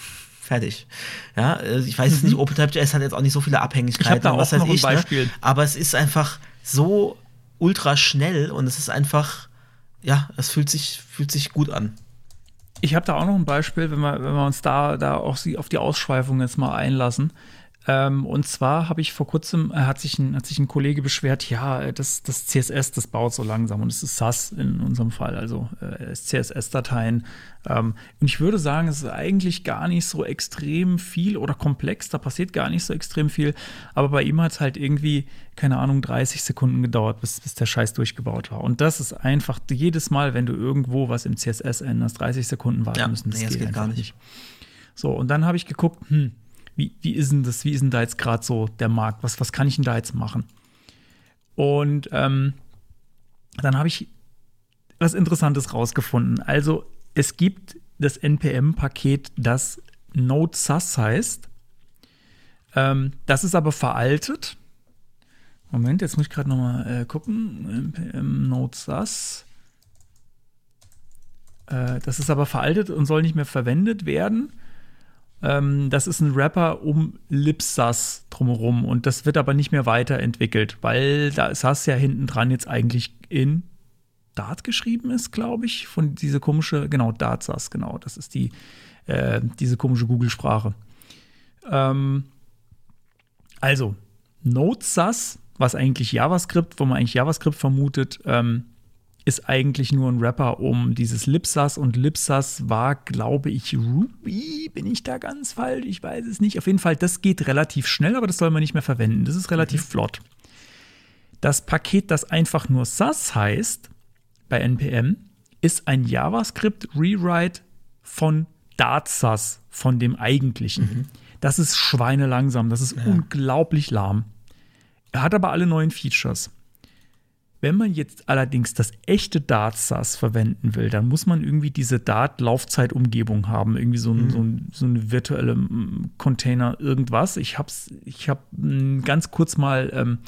Fertig. Ja, äh, ich weiß mhm. nicht, OpenType.js hat jetzt auch nicht so viele Abhängigkeiten. Ich da auch was noch ein ich, ne? Beispiel. Ne? Aber es ist einfach so ultra schnell und es ist einfach, ja, es fühlt sich, fühlt sich gut an. Ich habe da auch noch ein Beispiel, wenn wir, wenn wir uns da, da auch auf die Ausschweifung jetzt mal einlassen. Ähm, und zwar habe ich vor kurzem, äh, hat, sich ein, hat sich ein Kollege beschwert, ja, äh, das, das CSS, das baut so langsam und es ist SAS in unserem Fall, also äh, CSS-Dateien. Ähm, und ich würde sagen, es ist eigentlich gar nicht so extrem viel oder komplex, da passiert gar nicht so extrem viel, aber bei ihm hat es halt irgendwie, keine Ahnung, 30 Sekunden gedauert, bis, bis der Scheiß durchgebaut war. Und das ist einfach jedes Mal, wenn du irgendwo was im CSS änderst, 30 Sekunden warten ja, müssen. Das, nee, das geht, geht gar nicht. nicht. So, und dann habe ich geguckt, hm, wie, wie ist denn das, wie ist denn da jetzt gerade so der Markt? Was, was kann ich denn da jetzt machen? Und ähm, dann habe ich was Interessantes rausgefunden. Also es gibt das NPM-Paket, das Node.sus heißt. Ähm, das ist aber veraltet. Moment, jetzt muss ich gerade noch mal äh, gucken. NPM Node.sus. Äh, das ist aber veraltet und soll nicht mehr verwendet werden. Ähm, das ist ein Rapper um Lipsas drumherum und das wird aber nicht mehr weiterentwickelt, weil da Sass ja hinten dran jetzt eigentlich in Dart geschrieben ist, glaube ich, von diese komische, genau, Dart Sass, genau, das ist die, äh, diese komische Google-Sprache. Ähm, also, Node Sass, was eigentlich JavaScript, wo man eigentlich JavaScript vermutet, ähm, ist eigentlich nur ein Wrapper um dieses Lipsas und Lipsas war, glaube ich, Ruby. Bin ich da ganz falsch? Ich weiß es nicht. Auf jeden Fall, das geht relativ schnell, aber das soll man nicht mehr verwenden. Das ist relativ mhm. flott. Das Paket, das einfach nur SAS heißt bei NPM, ist ein JavaScript-Rewrite von DartSAS, von dem eigentlichen. Mhm. Das ist schweinelangsam, das ist ja. unglaublich lahm. Er hat aber alle neuen Features. Wenn man jetzt allerdings das echte Dart-SAS verwenden will, dann muss man irgendwie diese Dart-Laufzeitumgebung haben, irgendwie so, mhm. so, ein, so eine virtuelle Container, irgendwas. Ich habe ich hab ganz kurz mal ähm,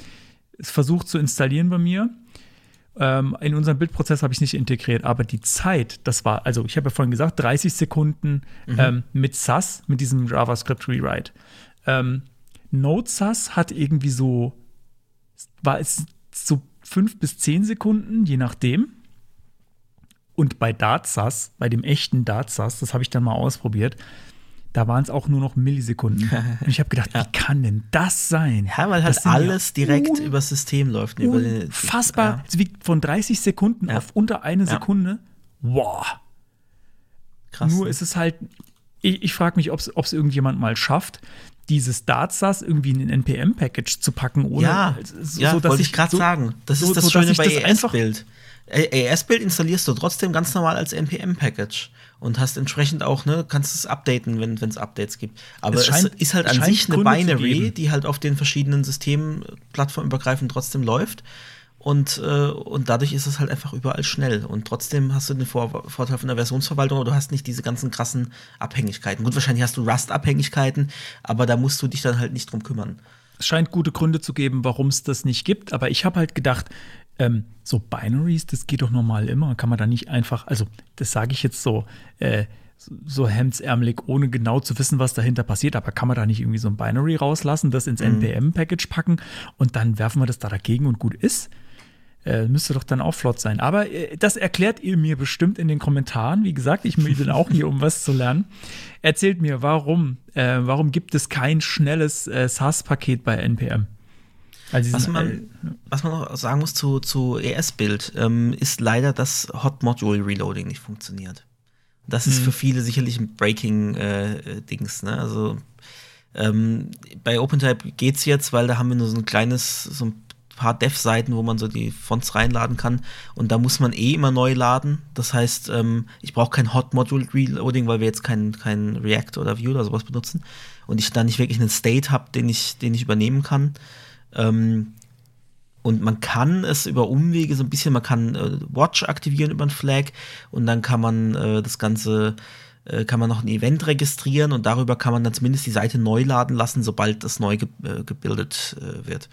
versucht zu installieren bei mir. Ähm, in unserem Bildprozess habe ich es nicht integriert, aber die Zeit, das war, also ich habe ja vorhin gesagt, 30 Sekunden mhm. ähm, mit SAS, mit diesem JavaScript Rewrite. Ähm, Node SAS hat irgendwie so, war es so fünf bis zehn Sekunden, je nachdem. Und bei DartSAS, bei dem echten DartSAS, das habe ich dann mal ausprobiert, da waren es auch nur noch Millisekunden. Und ich habe gedacht, ja. wie kann denn das sein? Ja, weil halt alles ja direkt über das System läuft. Unfassbar. Ja. Wie von 30 Sekunden auf unter eine Sekunde. Wow. Krass. Nur ist es halt, ich, ich frage mich, ob es irgendjemand mal schafft, dieses Dartsas irgendwie in ein NPM-Package zu packen, ohne ja, so, ja, wollte ich gerade so, sagen. Das ist das so, Schöne bei ES-Bild. ES-Bild installierst du trotzdem ganz normal als NPM-Package und hast entsprechend auch, ne, kannst es updaten, wenn es Updates gibt. Aber es, scheint, es ist halt an sich eine Binary, die halt auf den verschiedenen Systemen plattformübergreifend trotzdem läuft. Und, äh, und dadurch ist es halt einfach überall schnell. Und trotzdem hast du den Vor Vorteil von der Versionsverwaltung, aber du hast nicht diese ganzen krassen Abhängigkeiten. Gut, wahrscheinlich hast du Rust-Abhängigkeiten, aber da musst du dich dann halt nicht drum kümmern. Es scheint gute Gründe zu geben, warum es das nicht gibt, aber ich habe halt gedacht, ähm, so Binaries, das geht doch normal immer. Kann man da nicht einfach, also das sage ich jetzt so, äh, so hemdsärmelig, ohne genau zu wissen, was dahinter passiert. Aber kann man da nicht irgendwie so ein Binary rauslassen, das ins mhm. NPM-Package packen und dann werfen wir das da dagegen und gut ist? Äh, müsste doch dann auch flott sein. Aber äh, das erklärt ihr mir bestimmt in den Kommentaren. Wie gesagt, ich bin auch hier, um was zu lernen. Erzählt mir, warum, äh, warum gibt es kein schnelles äh, SAS-Paket bei NPM? Also was, man, äh, was man noch sagen muss zu, zu ES-Bild, ähm, ist leider, dass Hot Module Reloading nicht funktioniert. Das ist mhm. für viele sicherlich ein Breaking-Dings. Äh, ne? Also ähm, bei OpenType geht es jetzt, weil da haben wir nur so ein kleines, so ein paar Dev-Seiten, wo man so die Fonts reinladen kann. Und da muss man eh immer neu laden. Das heißt, ähm, ich brauche kein Hot Module Reloading, weil wir jetzt kein, kein React oder Vue oder sowas benutzen. Und ich da nicht wirklich einen State habe, den ich, den ich übernehmen kann. Ähm, und man kann es über Umwege so ein bisschen, man kann äh, Watch aktivieren über ein Flag und dann kann man äh, das Ganze äh, kann man noch ein Event registrieren und darüber kann man dann zumindest die Seite neu laden lassen, sobald das neu ge äh, gebildet äh, wird.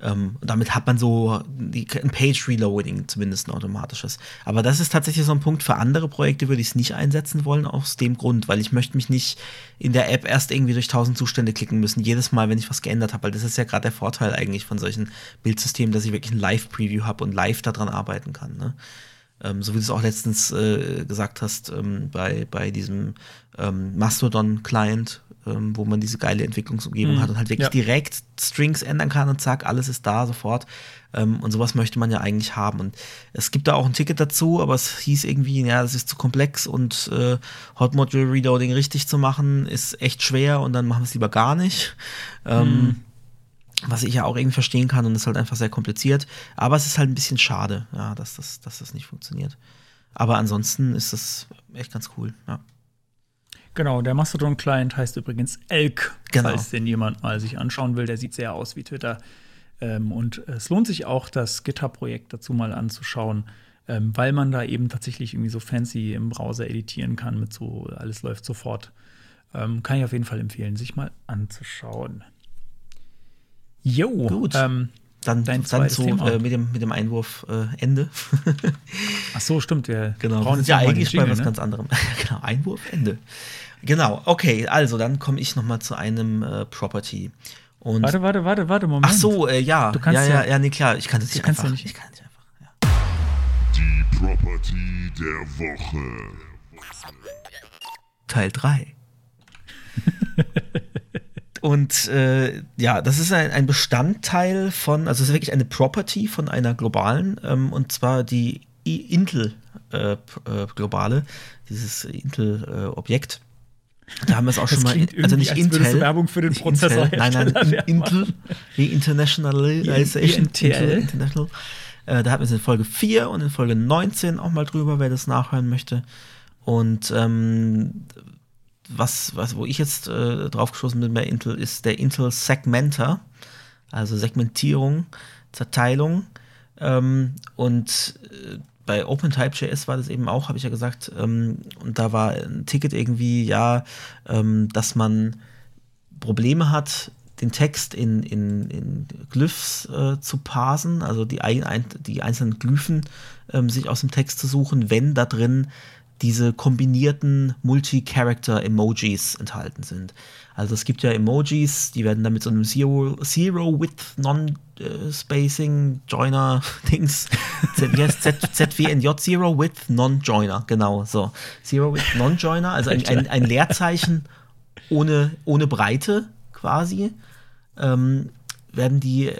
Ähm, damit hat man so die, ein Page-Reloading zumindest ein automatisches. Aber das ist tatsächlich so ein Punkt für andere Projekte, würde ich es nicht einsetzen wollen, aus dem Grund, weil ich möchte mich nicht in der App erst irgendwie durch tausend Zustände klicken müssen, jedes Mal, wenn ich was geändert habe, weil das ist ja gerade der Vorteil eigentlich von solchen Bildsystemen, dass ich wirklich ein Live-Preview habe und live daran arbeiten kann. Ne? Ähm, so wie du es auch letztens äh, gesagt hast, ähm, bei, bei diesem ähm, Mastodon-Client, ähm, wo man diese geile Entwicklungsumgebung mhm. hat und halt wirklich ja. direkt Strings ändern kann und zack, alles ist da sofort. Ähm, und sowas möchte man ja eigentlich haben. Und es gibt da auch ein Ticket dazu, aber es hieß irgendwie, ja, das ist zu komplex und äh, Hot Module Reloading richtig zu machen, ist echt schwer und dann machen wir es lieber gar nicht. Ähm, mhm. Was ich ja auch irgendwie verstehen kann und ist halt einfach sehr kompliziert. Aber es ist halt ein bisschen schade, ja, dass das, dass das nicht funktioniert. Aber ansonsten ist das echt ganz cool, ja. Genau, der Mastodon-Client heißt übrigens Elk, genau. falls den jemand mal sich anschauen will. Der sieht sehr aus wie Twitter. Ähm, und es lohnt sich auch, das GitHub-Projekt dazu mal anzuschauen, ähm, weil man da eben tatsächlich irgendwie so fancy im Browser editieren kann mit so, alles läuft sofort. Ähm, kann ich auf jeden Fall empfehlen, sich mal anzuschauen. Jo, gut. Ähm, dann, Dein dann so äh, mit, dem, mit dem Einwurf äh, Ende. Ach so, stimmt. Wir genau, brauchen ja eigentlich Jingle, bei was ne? ganz anderem. genau, Einwurf Ende. Genau, okay, also dann komme ich noch mal zu einem äh, Property. Und warte, warte, warte, warte, Moment. Ach so, äh, ja. Du kannst ja, ja, ja, nee, klar, ich kann das nicht einfach. Ja nicht. Ich kann nicht einfach, ja. Die Property der Woche. Teil 3. Und äh, ja, das ist ein, ein, Bestandteil von, also es ist wirklich eine Property von einer globalen, ähm, und zwar die Intel-Globale, dieses Intel-Objekt. Da haben wir es auch schon mal. Also nicht als Intel. Werbung für den Prozessor. Intel, nein, nein, Intel, wie Internationalization. INTL. International. Äh, da hatten wir es in Folge 4 und in Folge 19 auch mal drüber, wer das nachhören möchte. Und ähm, was, was, wo ich jetzt äh, drauf geschossen bin bei Intel, ist der Intel Segmenter, also Segmentierung, Zerteilung. Ähm, und äh, bei OpenType.js war das eben auch, habe ich ja gesagt, ähm, und da war ein Ticket irgendwie, ja, ähm, dass man Probleme hat, den Text in, in, in Glyphs äh, zu parsen, also die, ein, die einzelnen Glyphen ähm, sich aus dem Text zu suchen, wenn da drin diese kombinierten Multi-Character-Emojis enthalten sind. Also es gibt ja Emojis, die werden dann mit so einem Zero, Zero Width Non-Spacing Joiner Dings, ZWNJ Zero Width Non-Joiner, genau, so. Zero Width Non-Joiner, also ein, ein, ein Leerzeichen ohne, ohne Breite quasi, ähm, werden die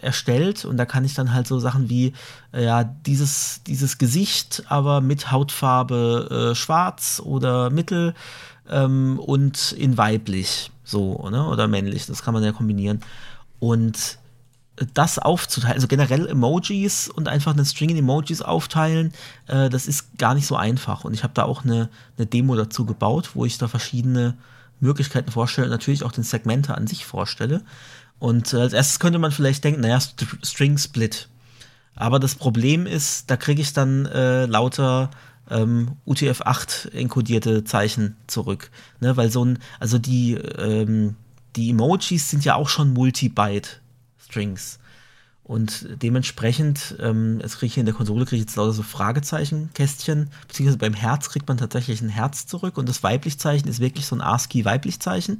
erstellt und da kann ich dann halt so Sachen wie äh, ja dieses dieses Gesicht aber mit Hautfarbe äh, schwarz oder mittel ähm, und in weiblich so ne? oder männlich das kann man ja kombinieren und das aufzuteilen, also generell Emojis und einfach einen String in Emojis aufteilen, äh, das ist gar nicht so einfach. Und ich habe da auch eine, eine Demo dazu gebaut, wo ich da verschiedene Möglichkeiten vorstelle und natürlich auch den Segmenter an sich vorstelle. Und äh, als erstes könnte man vielleicht denken, naja, St String Split. Aber das Problem ist, da kriege ich dann äh, lauter ähm, UTF-8 enkodierte Zeichen zurück. Ne? Weil so ein, also die, ähm, die Emojis sind ja auch schon Multi-Byte-Strings. Und dementsprechend, ähm, jetzt kriege ich in der Konsole kriege ich jetzt lauter so Fragezeichen-Kästchen, beziehungsweise beim Herz kriegt man tatsächlich ein Herz zurück und das Weiblich-Zeichen ist wirklich so ein ASCII-Weiblich-Zeichen.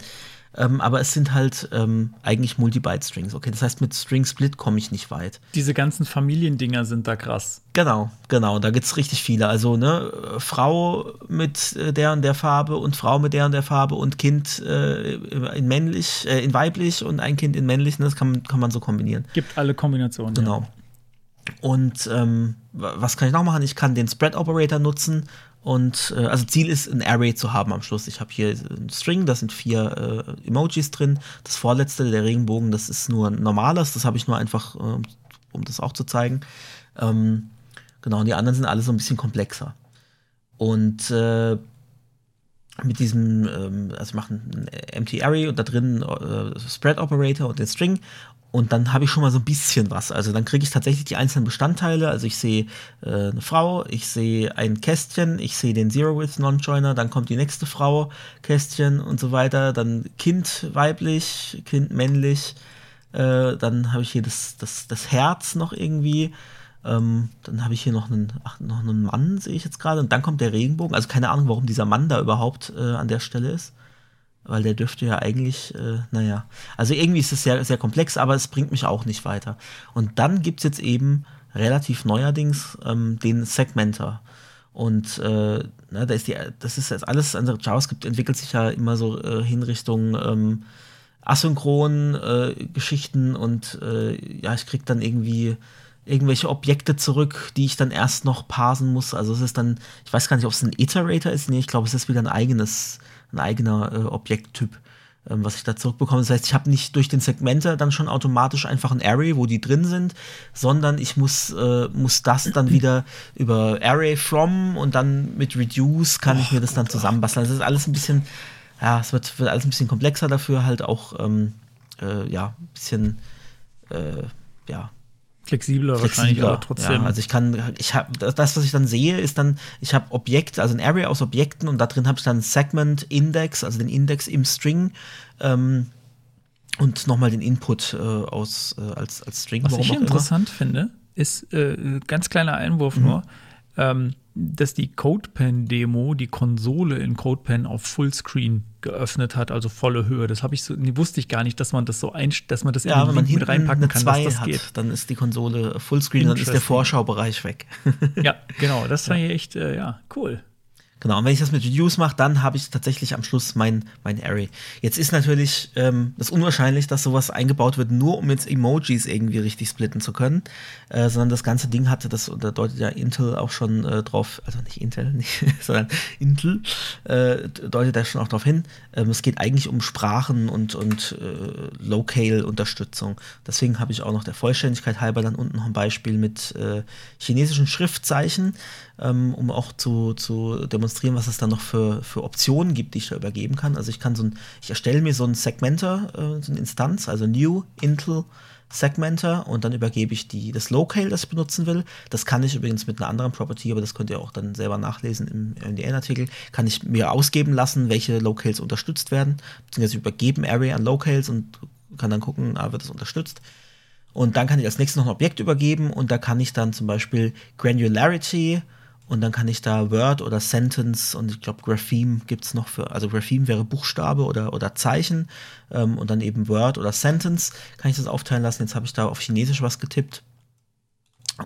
Ähm, aber es sind halt ähm, eigentlich Multi-Byte-Strings. Okay, das heißt, mit String-Split komme ich nicht weit. Diese ganzen Familiendinger sind da krass. Genau, genau. Da gibt es richtig viele. Also, ne, Frau mit äh, der und der Farbe und Frau mit der und der Farbe und Kind äh, in männlich, äh, in weiblich und ein Kind in männlich. Ne, das kann, kann man so kombinieren. Gibt alle Kombinationen. Genau. Ja. Und ähm, was kann ich noch machen? Ich kann den Spread-Operator nutzen und äh, also Ziel ist, ein Array zu haben am Schluss. Ich habe hier ein String, da sind vier äh, Emojis drin. Das vorletzte, der Regenbogen, das ist nur ein normales. Das habe ich nur einfach, äh, um das auch zu zeigen. Ähm, genau, und die anderen sind alle so ein bisschen komplexer. Und äh, mit diesem, ähm, also ich mache ein Empty Array und da drin äh, Spread Operator und den String und dann habe ich schon mal so ein bisschen was. Also dann kriege ich tatsächlich die einzelnen Bestandteile. Also ich sehe äh, eine Frau, ich sehe ein Kästchen, ich sehe den Zero-Width Non-Joiner, dann kommt die nächste Frau, Kästchen und so weiter. Dann Kind weiblich, Kind männlich. Äh, dann habe ich hier das, das, das Herz noch irgendwie. Ähm, dann habe ich hier noch einen, ach, noch einen Mann, sehe ich jetzt gerade. Und dann kommt der Regenbogen. Also keine Ahnung, warum dieser Mann da überhaupt äh, an der Stelle ist weil der dürfte ja eigentlich, äh, naja, also irgendwie ist es sehr, sehr komplex, aber es bringt mich auch nicht weiter. Und dann gibt es jetzt eben relativ neuerdings ähm, den Segmenter. Und äh, na, da ist die, das ist jetzt alles, also JavaScript entwickelt sich ja immer so äh, hin Richtung ähm, asynchron äh, Geschichten und äh, ja, ich krieg dann irgendwie irgendwelche Objekte zurück, die ich dann erst noch parsen muss. Also es ist dann, ich weiß gar nicht, ob es ein Iterator ist. Nee, ich glaube, es ist wieder ein eigenes ein eigener äh, Objekttyp, ähm, was ich da zurückbekomme. Das heißt, ich habe nicht durch den Segmenter dann schon automatisch einfach ein Array, wo die drin sind, sondern ich muss, äh, muss das dann wieder über Array from und dann mit Reduce kann oh, ich mir das dann zusammenbasteln. Das ist alles ein bisschen, ja, es wird, wird alles ein bisschen komplexer dafür, halt auch, ähm, äh, ja, ein bisschen, äh, ja, flexibler, flexibler wahrscheinlich, aber trotzdem. Ja, also ich kann, ich habe das, was ich dann sehe, ist dann, ich habe Objekte, also ein Array aus Objekten und da drin habe ich dann Segment Index, also den Index im String ähm, und nochmal den Input äh, aus äh, als, als String. Was ich interessant immer. finde, ist äh, ganz kleiner Einwurf mhm. nur. Ähm, dass die CodePen-Demo die Konsole in CodePen auf Fullscreen geöffnet hat, also volle Höhe. Das habe ich so, nee, wusste ich gar nicht, dass man das so ein, dass man das ja, wenn man mit reinpacken kann, dass das hat, geht. Dann ist die Konsole Fullscreen, dann ist der Vorschaubereich weg. ja, genau. Das war ja. echt, äh, ja, cool. Genau, und wenn ich das mit Reduce mache, dann habe ich tatsächlich am Schluss mein, mein Array. Jetzt ist natürlich ähm, das unwahrscheinlich, dass sowas eingebaut wird, nur um jetzt Emojis irgendwie richtig splitten zu können, äh, sondern das ganze Ding hatte, das da deutet ja Intel auch schon äh, drauf, also nicht Intel, nicht, sondern Intel äh, deutet da schon auch drauf hin. Ähm, es geht eigentlich um Sprachen und, und äh, Locale-Unterstützung. Deswegen habe ich auch noch der Vollständigkeit halber dann unten noch ein Beispiel mit äh, chinesischen Schriftzeichen ähm, um auch zu, zu demonstrieren, was es da noch für, für Optionen gibt, die ich da übergeben kann. Also ich kann so ein, ich erstelle mir so ein Segmenter, äh, so eine Instanz, also New Intel Segmenter und dann übergebe ich die, das Locale, das ich benutzen will. Das kann ich übrigens mit einer anderen Property, aber das könnt ihr auch dann selber nachlesen im NDN-Artikel, kann ich mir ausgeben lassen, welche Locales unterstützt werden, beziehungsweise übergeben Array an Locales und kann dann gucken, ah, wird das unterstützt. Und dann kann ich als nächstes noch ein Objekt übergeben und da kann ich dann zum Beispiel Granularity und dann kann ich da Word oder Sentence und ich glaube Grapheme gibt es noch für, also Grapheme wäre Buchstabe oder, oder Zeichen ähm, und dann eben Word oder Sentence kann ich das aufteilen lassen. Jetzt habe ich da auf Chinesisch was getippt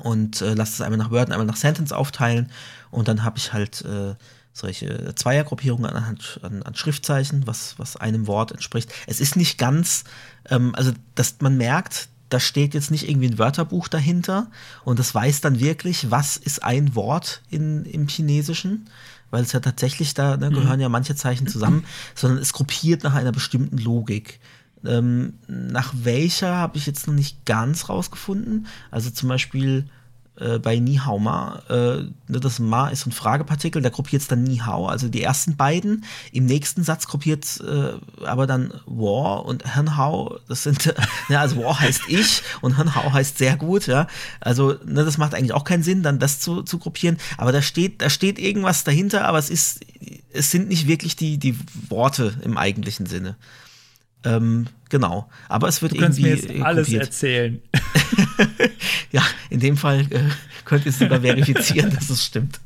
und äh, lasse es einmal nach Word und einmal nach Sentence aufteilen und dann habe ich halt äh, solche Zweiergruppierungen an, an, an, Schriftzeichen, was, was einem Wort entspricht. Es ist nicht ganz, ähm, also dass man merkt, da steht jetzt nicht irgendwie ein Wörterbuch dahinter und das weiß dann wirklich, was ist ein Wort in, im Chinesischen, weil es ja tatsächlich, da ne, gehören mhm. ja manche Zeichen zusammen, sondern es gruppiert nach einer bestimmten Logik. Ähm, nach welcher habe ich jetzt noch nicht ganz rausgefunden. Also zum Beispiel äh, bei Nihao Ma, äh, ne, das Ma ist ein Fragepartikel, da gruppiert es dann Nihao, also die ersten beiden. Im nächsten Satz gruppiert äh, aber dann War und Hao, das sind, ja, also War heißt ich und Hao heißt sehr gut, ja. Also, ne, das macht eigentlich auch keinen Sinn, dann das zu, zu gruppieren. Aber da steht, da steht irgendwas dahinter, aber es ist, es sind nicht wirklich die, die Worte im eigentlichen Sinne. Ähm, genau. Aber es wird du irgendwie. Mir jetzt alles kopiert. erzählen. ja, in dem Fall äh, könnt ihr es sogar verifizieren, dass es stimmt.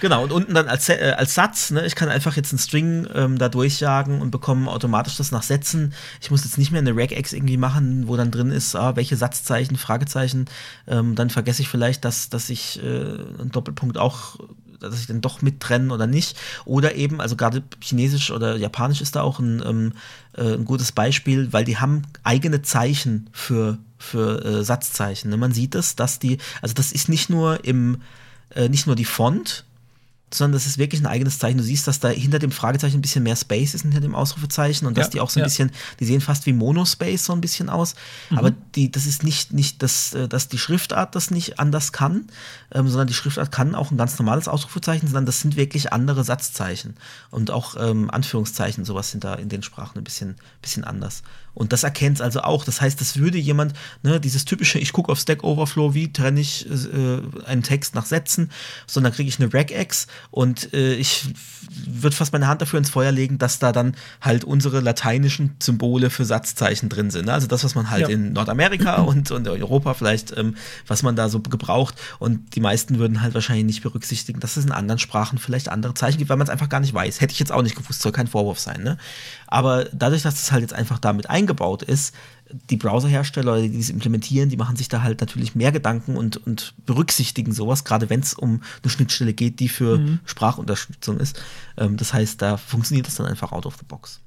Genau, und unten dann als, äh, als Satz, ne, ich kann einfach jetzt einen String ähm, da durchjagen und bekomme automatisch das nach Sätzen. Ich muss jetzt nicht mehr eine Regex irgendwie machen, wo dann drin ist, ah, welche Satzzeichen, Fragezeichen. Ähm, dann vergesse ich vielleicht, dass, dass ich äh, einen Doppelpunkt auch dass ich den doch mittrennen oder nicht. Oder eben, also gerade Chinesisch oder Japanisch ist da auch ein, ähm, äh, ein gutes Beispiel, weil die haben eigene Zeichen für, für äh, Satzzeichen. Ne? Man sieht es, dass die, also das ist nicht nur im, äh, nicht nur die Font, sondern das ist wirklich ein eigenes Zeichen. Du siehst, dass da hinter dem Fragezeichen ein bisschen mehr Space ist, hinter dem Ausrufezeichen und dass ja, die auch so ein ja. bisschen, die sehen fast wie Monospace so ein bisschen aus. Mhm. Aber die, das ist nicht, nicht das, äh, dass die Schriftart das nicht anders kann, ähm, sondern die Schriftart kann auch ein ganz normales Ausrufezeichen, sondern das sind wirklich andere Satzzeichen. Und auch ähm, Anführungszeichen, sowas sind da in den Sprachen ein bisschen, bisschen anders. Und das erkennt es also auch. Das heißt, das würde jemand, ne, dieses typische, ich gucke auf Stack Overflow, wie trenne ich äh, einen Text nach Sätzen, sondern kriege ich eine Regex und äh, ich würde fast meine Hand dafür ins Feuer legen, dass da dann halt unsere lateinischen Symbole für Satzzeichen drin sind. Ne? Also das, was man halt ja. in Nordamerika und, und Europa vielleicht, ähm, was man da so gebraucht. Und die meisten würden halt wahrscheinlich nicht berücksichtigen, dass es in anderen Sprachen vielleicht andere Zeichen gibt, weil man es einfach gar nicht weiß. Hätte ich jetzt auch nicht gewusst, soll kein Vorwurf sein. Ne? Aber dadurch, dass es halt jetzt einfach damit eingebaut ist, die Browserhersteller, die dies implementieren, die machen sich da halt natürlich mehr Gedanken und, und berücksichtigen sowas, gerade wenn es um eine Schnittstelle geht, die für mhm. Sprachunterstützung ist. Ähm, das heißt, da funktioniert das dann einfach out of the box.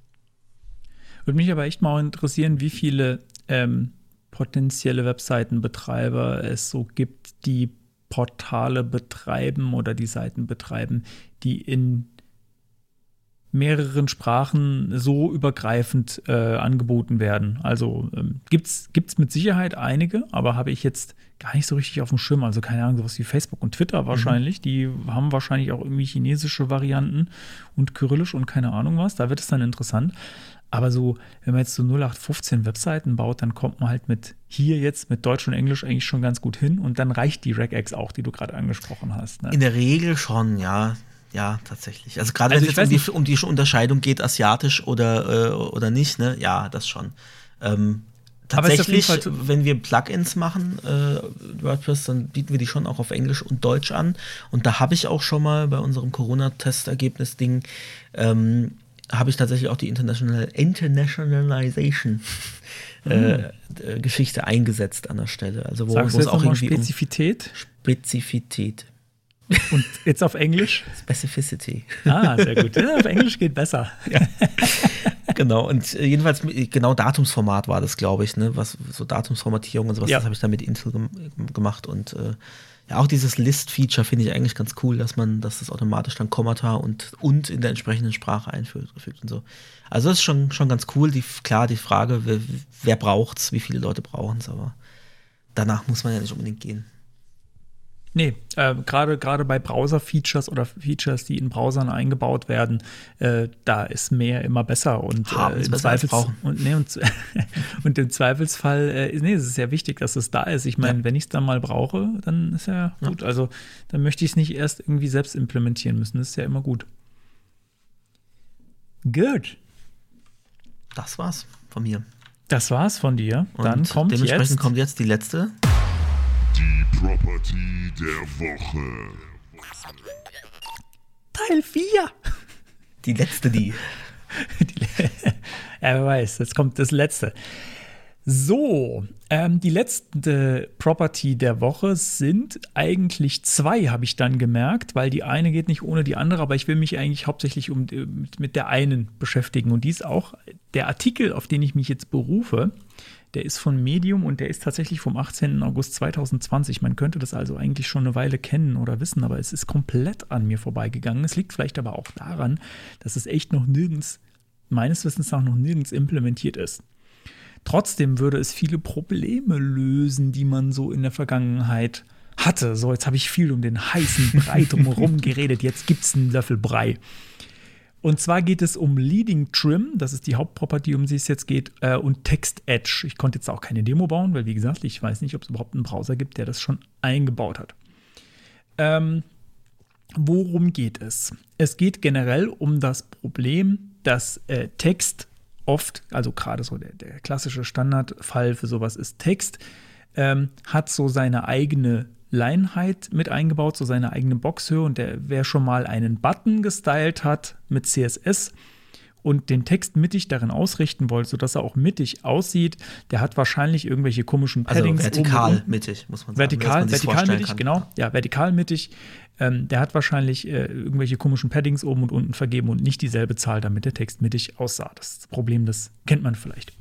Würde mich aber echt mal interessieren, wie viele ähm, potenzielle Webseitenbetreiber es so gibt, die Portale betreiben oder die Seiten betreiben, die in mehreren Sprachen so übergreifend äh, angeboten werden. Also ähm, gibt es mit Sicherheit einige, aber habe ich jetzt gar nicht so richtig auf dem Schirm. Also keine Ahnung, sowas wie Facebook und Twitter wahrscheinlich. Mhm. Die haben wahrscheinlich auch irgendwie chinesische Varianten und Kyrillisch und keine Ahnung was. Da wird es dann interessant. Aber so, wenn man jetzt so 0815 Webseiten baut, dann kommt man halt mit hier jetzt mit Deutsch und Englisch eigentlich schon ganz gut hin und dann reicht die Regex auch, die du gerade angesprochen hast. Ne? In der Regel schon, ja ja, tatsächlich. Also gerade also wenn es um die, um die, Unterscheidung geht, asiatisch oder, äh, oder nicht, ne? Ja, das schon. Ähm, tatsächlich, wenn wir Plugins machen, äh, WordPress, dann bieten wir die schon auch auf Englisch und Deutsch an. Und da habe ich auch schon mal bei unserem Corona-Testergebnis-Ding, ähm, habe ich tatsächlich auch die International Internationalization mhm. äh, Geschichte eingesetzt an der Stelle. Also wo es auch irgendwie Spezifität? Um Spezifität. Und jetzt auf Englisch? Specificity. Ah, sehr gut. Ja, auf Englisch geht besser. Ja. genau, und äh, jedenfalls genau Datumsformat war das, glaube ich, ne? Was so Datumsformatierung und sowas, ja. das habe ich dann mit Intel gem gemacht und äh, ja, auch dieses List-Feature finde ich eigentlich ganz cool, dass man, dass das automatisch dann Kommata und, und in der entsprechenden Sprache einfügt und so. Also das ist schon, schon ganz cool. Die, klar, die Frage, wer, wer braucht's, wie viele Leute brauchen es, aber danach muss man ja nicht unbedingt gehen. Nee, äh, gerade bei Browser-Features oder Features, die in Browsern eingebaut werden, äh, da ist mehr immer besser und Haben äh, im Zweifels und, nee, und, und, im Zweifelsfall, äh, nee, es ist sehr wichtig, dass es da ist. Ich meine, ja. wenn ich es dann mal brauche, dann ist ja, ja. gut. Also dann möchte ich es nicht erst irgendwie selbst implementieren müssen. Das ist ja immer gut. Good. Das war's von mir. Das war's von dir. Und dann kommt dementsprechend jetzt kommt jetzt die letzte. Die Property der Woche. Teil 4. Die letzte, die. die ja, wer weiß, jetzt kommt das letzte. So, ähm, die letzte Property der Woche sind eigentlich zwei, habe ich dann gemerkt, weil die eine geht nicht ohne die andere, aber ich will mich eigentlich hauptsächlich um, mit, mit der einen beschäftigen. Und die ist auch der Artikel, auf den ich mich jetzt berufe, der ist von Medium und der ist tatsächlich vom 18. August 2020. Man könnte das also eigentlich schon eine Weile kennen oder wissen, aber es ist komplett an mir vorbeigegangen. Es liegt vielleicht aber auch daran, dass es echt noch nirgends, meines Wissens nach noch nirgends implementiert ist. Trotzdem würde es viele Probleme lösen, die man so in der Vergangenheit hatte. So, jetzt habe ich viel um den heißen Brei drumherum geredet. Jetzt gibt es einen Löffel Brei. Und zwar geht es um Leading Trim, das ist die Hauptproperty, um die es jetzt geht, äh, und Text Edge. Ich konnte jetzt auch keine Demo bauen, weil wie gesagt, ich weiß nicht, ob es überhaupt einen Browser gibt, der das schon eingebaut hat. Ähm, worum geht es? Es geht generell um das Problem, dass äh, Text oft, also gerade so der, der, klassische Standardfall für sowas ist Text, ähm, hat so seine eigene Leinheit mit eingebaut, so seine eigene Boxhöhe. Und der, wer schon mal einen Button gestylt hat mit CSS und den Text mittig darin ausrichten wollte, sodass er auch mittig aussieht, der hat wahrscheinlich irgendwelche komischen also Paddings. Also vertikal mittig, muss man sagen. Vertikal, vertikal mittig, kann. genau. Ja, vertikal mittig. Ähm, der hat wahrscheinlich äh, irgendwelche komischen Paddings oben und unten vergeben und nicht dieselbe Zahl, damit der Text mittig aussah. Das Problem, das kennt man vielleicht.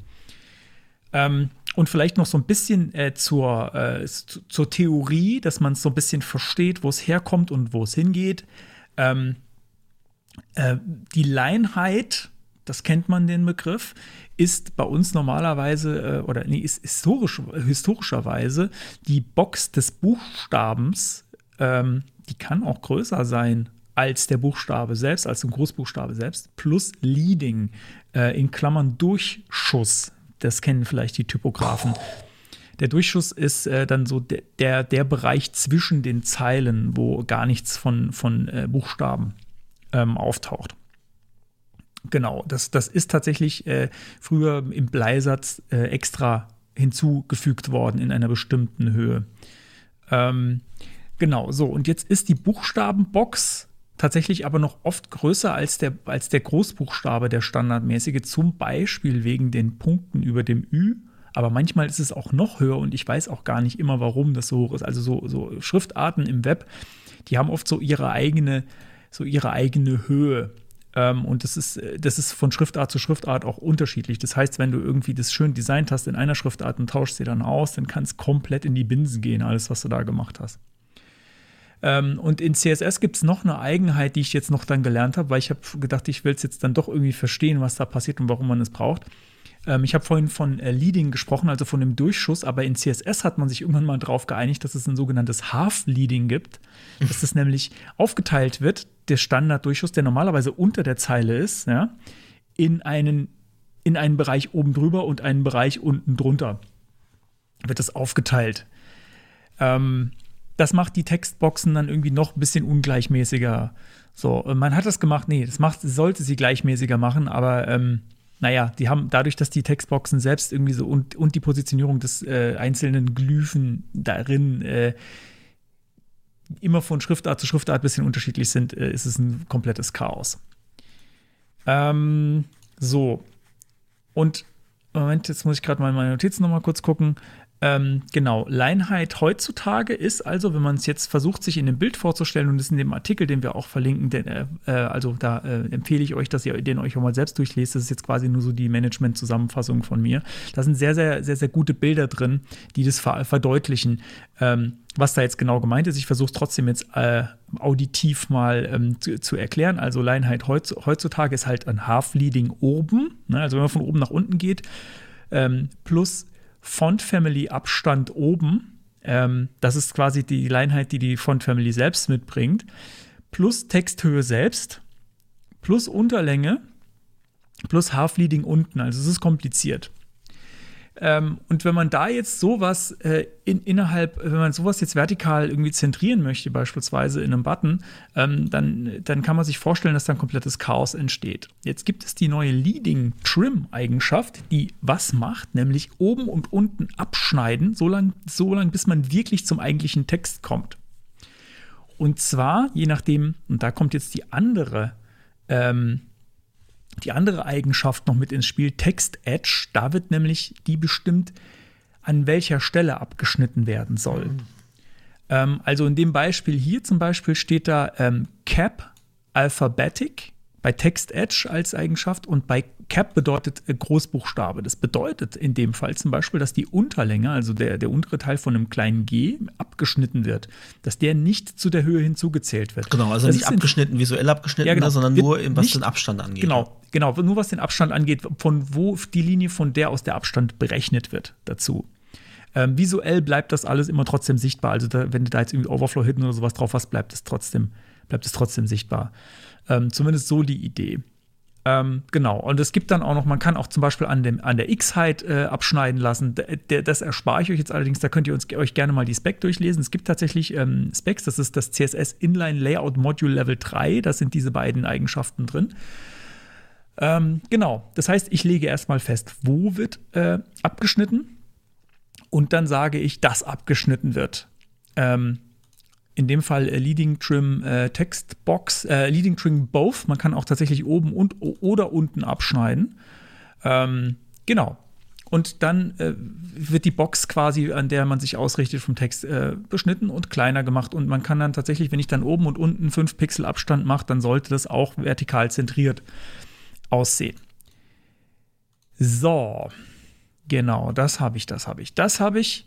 Ähm, und vielleicht noch so ein bisschen äh, zur, äh, zur Theorie, dass man es so ein bisschen versteht, wo es herkommt und wo es hingeht. Ähm, äh, die Leinheit, das kennt man den Begriff, ist bei uns normalerweise äh, oder nee, ist historisch, historischerweise die Box des Buchstabens. Ähm, die kann auch größer sein als der Buchstabe selbst, als ein Großbuchstabe selbst, plus Leading äh, in Klammern Durchschuss das kennen vielleicht die Typografen. Der Durchschuss ist äh, dann so der, der, der, Bereich zwischen den Zeilen, wo gar nichts von, von äh, Buchstaben ähm, auftaucht. Genau, das, das ist tatsächlich äh, früher im Bleisatz äh, extra hinzugefügt worden in einer bestimmten Höhe. Ähm, genau, so, und jetzt ist die Buchstabenbox tatsächlich aber noch oft größer als der, als der Großbuchstabe, der standardmäßige, zum Beispiel wegen den Punkten über dem Ü. Aber manchmal ist es auch noch höher und ich weiß auch gar nicht immer, warum das so hoch ist. Also so, so Schriftarten im Web, die haben oft so ihre eigene, so ihre eigene Höhe. Ähm, und das ist, das ist von Schriftart zu Schriftart auch unterschiedlich. Das heißt, wenn du irgendwie das schön designt hast in einer Schriftart und tauschst sie dann aus, dann kann es komplett in die Binsen gehen, alles, was du da gemacht hast. Ähm, und in CSS gibt es noch eine Eigenheit, die ich jetzt noch dann gelernt habe, weil ich habe gedacht, ich will es jetzt dann doch irgendwie verstehen, was da passiert und warum man es braucht. Ähm, ich habe vorhin von äh, Leading gesprochen, also von dem Durchschuss, aber in CSS hat man sich irgendwann mal darauf geeinigt, dass es ein sogenanntes Half-Leading gibt, dass es nämlich aufgeteilt wird, der Standarddurchschuss, der normalerweise unter der Zeile ist, ja, in einen, in einen Bereich oben drüber und einen Bereich unten drunter. Wird das aufgeteilt. Ähm, das macht die Textboxen dann irgendwie noch ein bisschen ungleichmäßiger. So, man hat das gemacht, nee, das macht, sollte sie gleichmäßiger machen, aber ähm, naja, die haben dadurch, dass die Textboxen selbst irgendwie so und, und die Positionierung des äh, einzelnen Glyphen darin äh, immer von Schriftart zu Schriftart ein bisschen unterschiedlich sind, äh, ist es ein komplettes Chaos. Ähm, so. Und Moment, jetzt muss ich gerade mal meine Notizen noch mal kurz gucken. Ähm, genau, Leinheit heutzutage ist also, wenn man es jetzt versucht, sich in dem Bild vorzustellen, und das ist in dem Artikel, den wir auch verlinken, denn, äh, äh, also da äh, empfehle ich euch, dass ihr den euch auch mal selbst durchlest. Das ist jetzt quasi nur so die Management-Zusammenfassung von mir. Da sind sehr, sehr, sehr, sehr gute Bilder drin, die das ver verdeutlichen, ähm, was da jetzt genau gemeint ist. Ich versuche es trotzdem jetzt äh, auditiv mal ähm, zu, zu, erklären. Also Leinheit heutzutage ist halt ein Half-Leading oben, ne? also wenn man von oben nach unten geht, ähm, plus Font Family Abstand oben. Ähm, das ist quasi die Leinheit, die die Font Family selbst mitbringt. Plus Texthöhe selbst. Plus Unterlänge. Plus Half Leading unten. Also es ist kompliziert. Ähm, und wenn man da jetzt sowas äh, in, innerhalb, wenn man sowas jetzt vertikal irgendwie zentrieren möchte, beispielsweise in einem Button, ähm, dann, dann kann man sich vorstellen, dass da ein komplettes Chaos entsteht. Jetzt gibt es die neue Leading Trim-Eigenschaft, die was macht, nämlich oben und unten abschneiden, so lange, so lang, bis man wirklich zum eigentlichen Text kommt. Und zwar, je nachdem, und da kommt jetzt die andere ähm, die andere Eigenschaft noch mit ins Spiel, Text Edge. Da wird nämlich die bestimmt, an welcher Stelle abgeschnitten werden soll. Mhm. Ähm, also in dem Beispiel hier zum Beispiel steht da ähm, Cap Alphabetic bei Text Edge als Eigenschaft und bei Cap bedeutet äh, Großbuchstabe. Das bedeutet in dem Fall zum Beispiel, dass die Unterlänge, also der, der untere Teil von einem kleinen g, abgeschnitten wird. Dass der nicht zu der Höhe hinzugezählt wird. Genau, also das nicht abgeschnitten, visuell abgeschnitten, ja, genau, sondern nur, was nicht, den Abstand angeht. Genau, genau, nur was den Abstand angeht, von wo die Linie, von der aus der Abstand berechnet wird dazu. Ähm, visuell bleibt das alles immer trotzdem sichtbar. Also da, wenn du da jetzt irgendwie Overflow-Hitten oder sowas drauf hast, bleibt es trotzdem, bleibt es trotzdem sichtbar. Ähm, zumindest so die Idee. Ähm, genau. Und es gibt dann auch noch, man kann auch zum Beispiel an, dem, an der X-Height äh, abschneiden lassen. D das erspare ich euch jetzt allerdings, da könnt ihr uns, euch gerne mal die Spec durchlesen. Es gibt tatsächlich ähm, Specs, das ist das CSS Inline Layout Module Level 3, da sind diese beiden Eigenschaften drin. Ähm, genau, das heißt, ich lege erstmal fest, wo wird äh, abgeschnitten und dann sage ich, dass abgeschnitten wird. Ähm, in dem Fall äh, Leading Trim äh, Textbox, äh, Leading Trim Both. Man kann auch tatsächlich oben und oder unten abschneiden. Ähm, genau. Und dann äh, wird die Box quasi, an der man sich ausrichtet vom Text, äh, beschnitten und kleiner gemacht. Und man kann dann tatsächlich, wenn ich dann oben und unten 5 Pixel Abstand mache, dann sollte das auch vertikal zentriert aussehen. So, genau, das habe ich, das habe ich, das habe ich.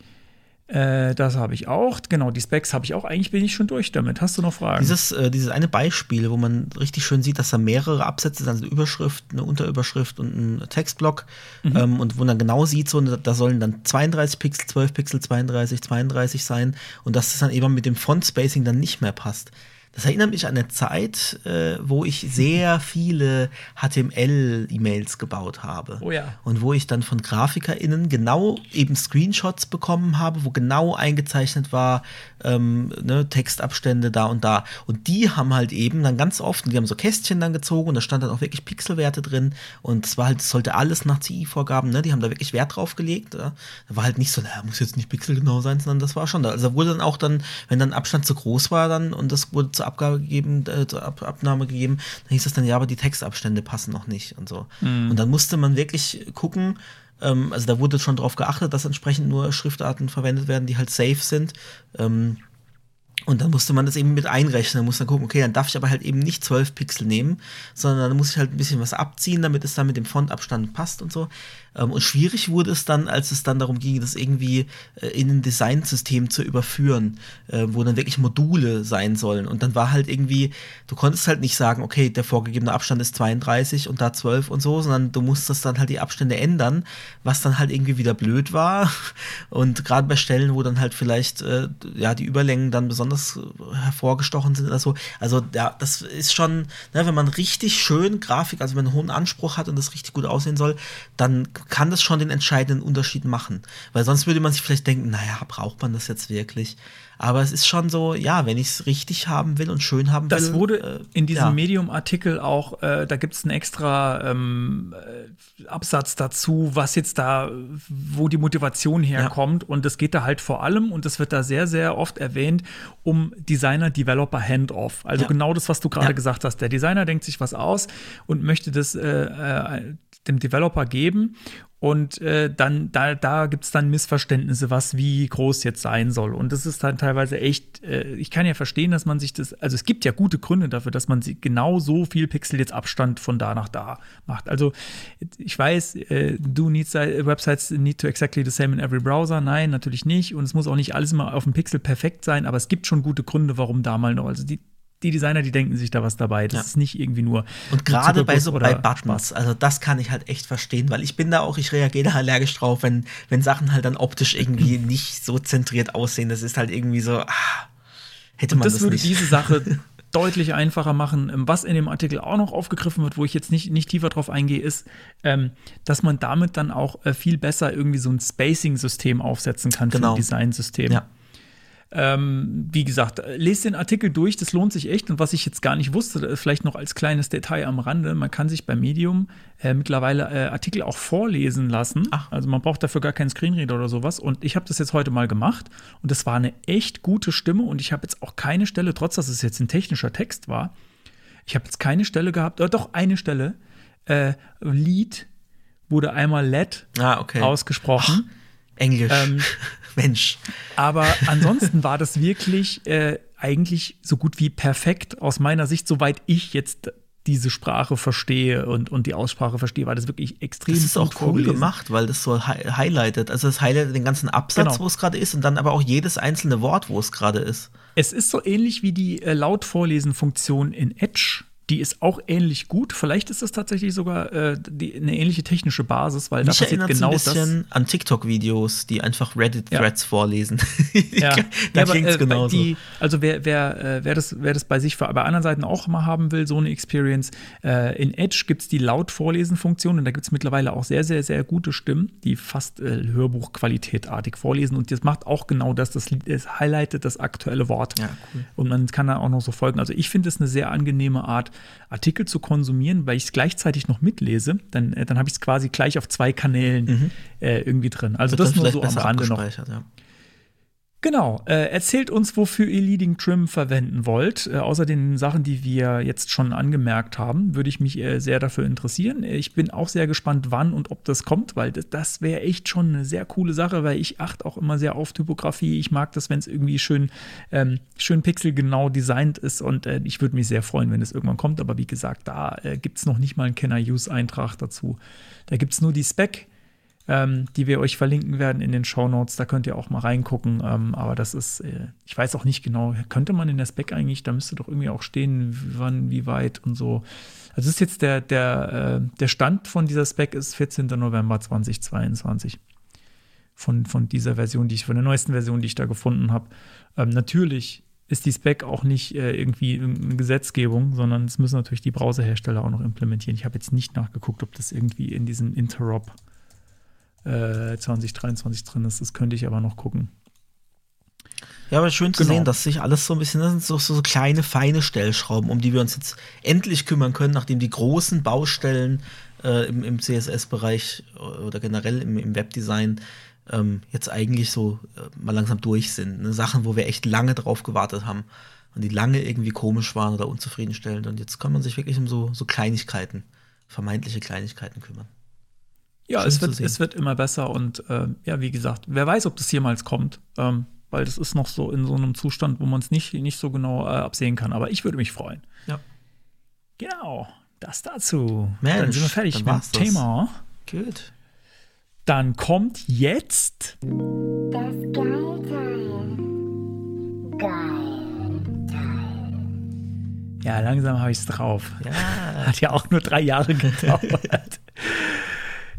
Äh, das habe ich auch. Genau, die Specs habe ich auch. Eigentlich bin ich schon durch damit. Hast du noch Fragen? Dieses, äh, dieses eine Beispiel, wo man richtig schön sieht, dass da mehrere Absätze, also eine Überschrift, eine Unterüberschrift und ein Textblock mhm. ähm, und wo man dann genau sieht, so, da sollen dann 32 Pixel, 12 Pixel, 32, 32 sein und dass das dann eben mit dem Font-Spacing dann nicht mehr passt. Das erinnert mich an eine Zeit, äh, wo ich sehr viele HTML-E-Mails gebaut habe. Oh ja. Und wo ich dann von GrafikerInnen genau eben Screenshots bekommen habe, wo genau eingezeichnet war, ähm, ne, Textabstände da und da. Und die haben halt eben dann ganz oft, die haben so Kästchen dann gezogen und da stand dann auch wirklich Pixelwerte drin. Und es war halt, es sollte alles nach CI-Vorgaben, ne? Die haben da wirklich Wert drauf gelegt. Da war halt nicht so, naja, muss jetzt nicht pixelgenau sein, sondern das war schon da. Also da wurde dann auch dann, wenn dann Abstand zu groß war, dann und das wurde zu zur Abgabe gegeben, äh, zur Ab Abnahme gegeben, dann hieß es dann, ja, aber die Textabstände passen noch nicht und so. Mhm. Und dann musste man wirklich gucken, ähm, also da wurde schon darauf geachtet, dass entsprechend nur Schriftarten verwendet werden, die halt safe sind. Ähm, und dann musste man das eben mit einrechnen. Dann musste man gucken, okay, dann darf ich aber halt eben nicht 12 Pixel nehmen, sondern dann muss ich halt ein bisschen was abziehen, damit es dann mit dem Fontabstand passt und so. Ähm, und schwierig wurde es dann, als es dann darum ging, das irgendwie äh, in ein Designsystem zu überführen, äh, wo dann wirklich Module sein sollen. Und dann war halt irgendwie, du konntest halt nicht sagen, okay, der vorgegebene Abstand ist 32 und da 12 und so, sondern du musstest dann halt die Abstände ändern, was dann halt irgendwie wieder blöd war. Und gerade bei Stellen, wo dann halt vielleicht äh, ja die Überlängen dann besonders hervorgestochen sind oder so. Also ja, das ist schon, ne, wenn man richtig schön Grafik, also wenn man einen hohen Anspruch hat und das richtig gut aussehen soll, dann kann das schon den entscheidenden Unterschied machen. Weil sonst würde man sich vielleicht denken, naja, braucht man das jetzt wirklich? Aber es ist schon so, ja, wenn ich es richtig haben will und schön haben das will. Das wurde äh, in diesem ja. Medium-Artikel auch, äh, da gibt es einen extra ähm, äh, Absatz dazu, was jetzt da, wo die Motivation herkommt. Ja. Und es geht da halt vor allem, und das wird da sehr, sehr oft erwähnt, um Designer-Developer-Handoff. Also ja. genau das, was du gerade gesagt hast. Der Designer denkt sich was aus und möchte das äh, äh, dem Developer geben Und äh, dann, da, da gibt es dann Missverständnisse, was wie groß jetzt sein soll. Und das ist dann teilweise echt, äh, ich kann ja verstehen, dass man sich das, also es gibt ja gute Gründe dafür, dass man genau so viel Pixel jetzt Abstand von da nach da macht. Also ich weiß, äh, do need websites need to exactly the same in every browser. Nein, natürlich nicht. Und es muss auch nicht alles immer auf dem Pixel perfekt sein, aber es gibt schon gute Gründe, warum da mal noch. Also die, die Designer, die denken sich da was dabei. Das ja. ist nicht irgendwie nur. Und gerade bei so bei Buttons, Spaß. also das kann ich halt echt verstehen, weil ich bin da auch, ich reagiere da allergisch drauf, wenn, wenn Sachen halt dann optisch irgendwie nicht so zentriert aussehen. Das ist halt irgendwie so, ah, hätte man Und das, das würde nicht. diese Sache deutlich einfacher machen. Ähm, was in dem Artikel auch noch aufgegriffen wird, wo ich jetzt nicht, nicht tiefer drauf eingehe, ist, ähm, dass man damit dann auch äh, viel besser irgendwie so ein Spacing-System aufsetzen kann genau. für ein Design-System. Ja. Ähm, wie gesagt, lest den Artikel durch, das lohnt sich echt. Und was ich jetzt gar nicht wusste, vielleicht noch als kleines Detail am Rande, man kann sich bei Medium äh, mittlerweile äh, Artikel auch vorlesen lassen. Ach. Also man braucht dafür gar keinen Screenreader oder sowas. Und ich habe das jetzt heute mal gemacht und das war eine echt gute Stimme. Und ich habe jetzt auch keine Stelle, trotz dass es jetzt ein technischer Text war, ich habe jetzt keine Stelle gehabt, oder doch eine Stelle, äh, Lied wurde einmal LED ah, okay. ausgesprochen. Ach, Englisch. Ähm, Mensch. Aber ansonsten war das wirklich äh, eigentlich so gut wie perfekt aus meiner Sicht, soweit ich jetzt diese Sprache verstehe und, und die Aussprache verstehe, war das wirklich extrem Das ist auch cool gemacht, weil das so hi highlightet. Also das highlightet den ganzen Absatz, genau. wo es gerade ist und dann aber auch jedes einzelne Wort, wo es gerade ist. Es ist so ähnlich wie die äh, Lautvorlesen-Funktion in Edge die ist auch ähnlich gut. Vielleicht ist das tatsächlich sogar äh, die, eine ähnliche technische Basis, weil Mich da passiert genau ein bisschen das. an TikTok-Videos, die einfach Reddit-Threads ja. vorlesen. ja, da ja, klingt es äh, genauso. Die, also wer, wer, äh, wer, das, wer das bei sich bei anderen Seiten auch mal haben will, so eine Experience, äh, in Edge gibt es die Laut-Vorlesen-Funktion und da gibt es mittlerweile auch sehr, sehr, sehr gute Stimmen, die fast äh, Hörbuchqualitätartig vorlesen und das macht auch genau das, das, das highlightet das aktuelle Wort. Ja, cool. Und man kann da auch noch so folgen. Also ich finde es eine sehr angenehme Art, Artikel zu konsumieren, weil ich es gleichzeitig noch mitlese, dann, äh, dann habe ich es quasi gleich auf zwei Kanälen mhm. äh, irgendwie drin. Also Wird das nur so am Rande noch. Ja. Genau. Äh, erzählt uns, wofür ihr Leading Trim verwenden wollt. Äh, außer den Sachen, die wir jetzt schon angemerkt haben, würde ich mich äh, sehr dafür interessieren. Ich bin auch sehr gespannt, wann und ob das kommt, weil das, das wäre echt schon eine sehr coole Sache, weil ich achte auch immer sehr auf Typografie. Ich mag das, wenn es irgendwie schön, ähm, schön pixelgenau designt ist und äh, ich würde mich sehr freuen, wenn es irgendwann kommt. Aber wie gesagt, da äh, gibt es noch nicht mal einen Can-I-Use-Eintrag dazu. Da gibt es nur die Spec ähm, die wir euch verlinken werden in den Show Notes. Da könnt ihr auch mal reingucken. Ähm, aber das ist, äh, ich weiß auch nicht genau, könnte man in der Spec eigentlich, da müsste doch irgendwie auch stehen, wann, wie weit und so. Also ist jetzt der, der, äh, der Stand von dieser Spec ist 14. November 2022. Von, von dieser Version, die ich, von der neuesten Version, die ich da gefunden habe. Ähm, natürlich ist die Spec auch nicht äh, irgendwie eine Gesetzgebung, sondern es müssen natürlich die Browserhersteller auch noch implementieren. Ich habe jetzt nicht nachgeguckt, ob das irgendwie in diesem Interop 2023 äh, drin ist. Das könnte ich aber noch gucken. Ja, aber schön zu genau. sehen, dass sich alles so ein bisschen, das sind so, so, kleine, feine Stellschrauben, um die wir uns jetzt endlich kümmern können, nachdem die großen Baustellen äh, im, im CSS-Bereich oder generell im, im Webdesign ähm, jetzt eigentlich so äh, mal langsam durch sind. Ne? Sachen, wo wir echt lange drauf gewartet haben und die lange irgendwie komisch waren oder unzufriedenstellend. Und jetzt kann man sich wirklich um so, so Kleinigkeiten, vermeintliche Kleinigkeiten kümmern. Ja, es wird, es wird immer besser und äh, ja, wie gesagt, wer weiß, ob das jemals kommt, ähm, weil das ist noch so in so einem Zustand, wo man es nicht, nicht so genau äh, absehen kann. Aber ich würde mich freuen. Ja. Genau, das dazu. Mensch, dann sind wir fertig mit dem Thema. Gut. Dann kommt jetzt das Geilteil. Geilteil. Ja, langsam habe ich es drauf. Ja. Hat ja auch nur drei Jahre gedauert.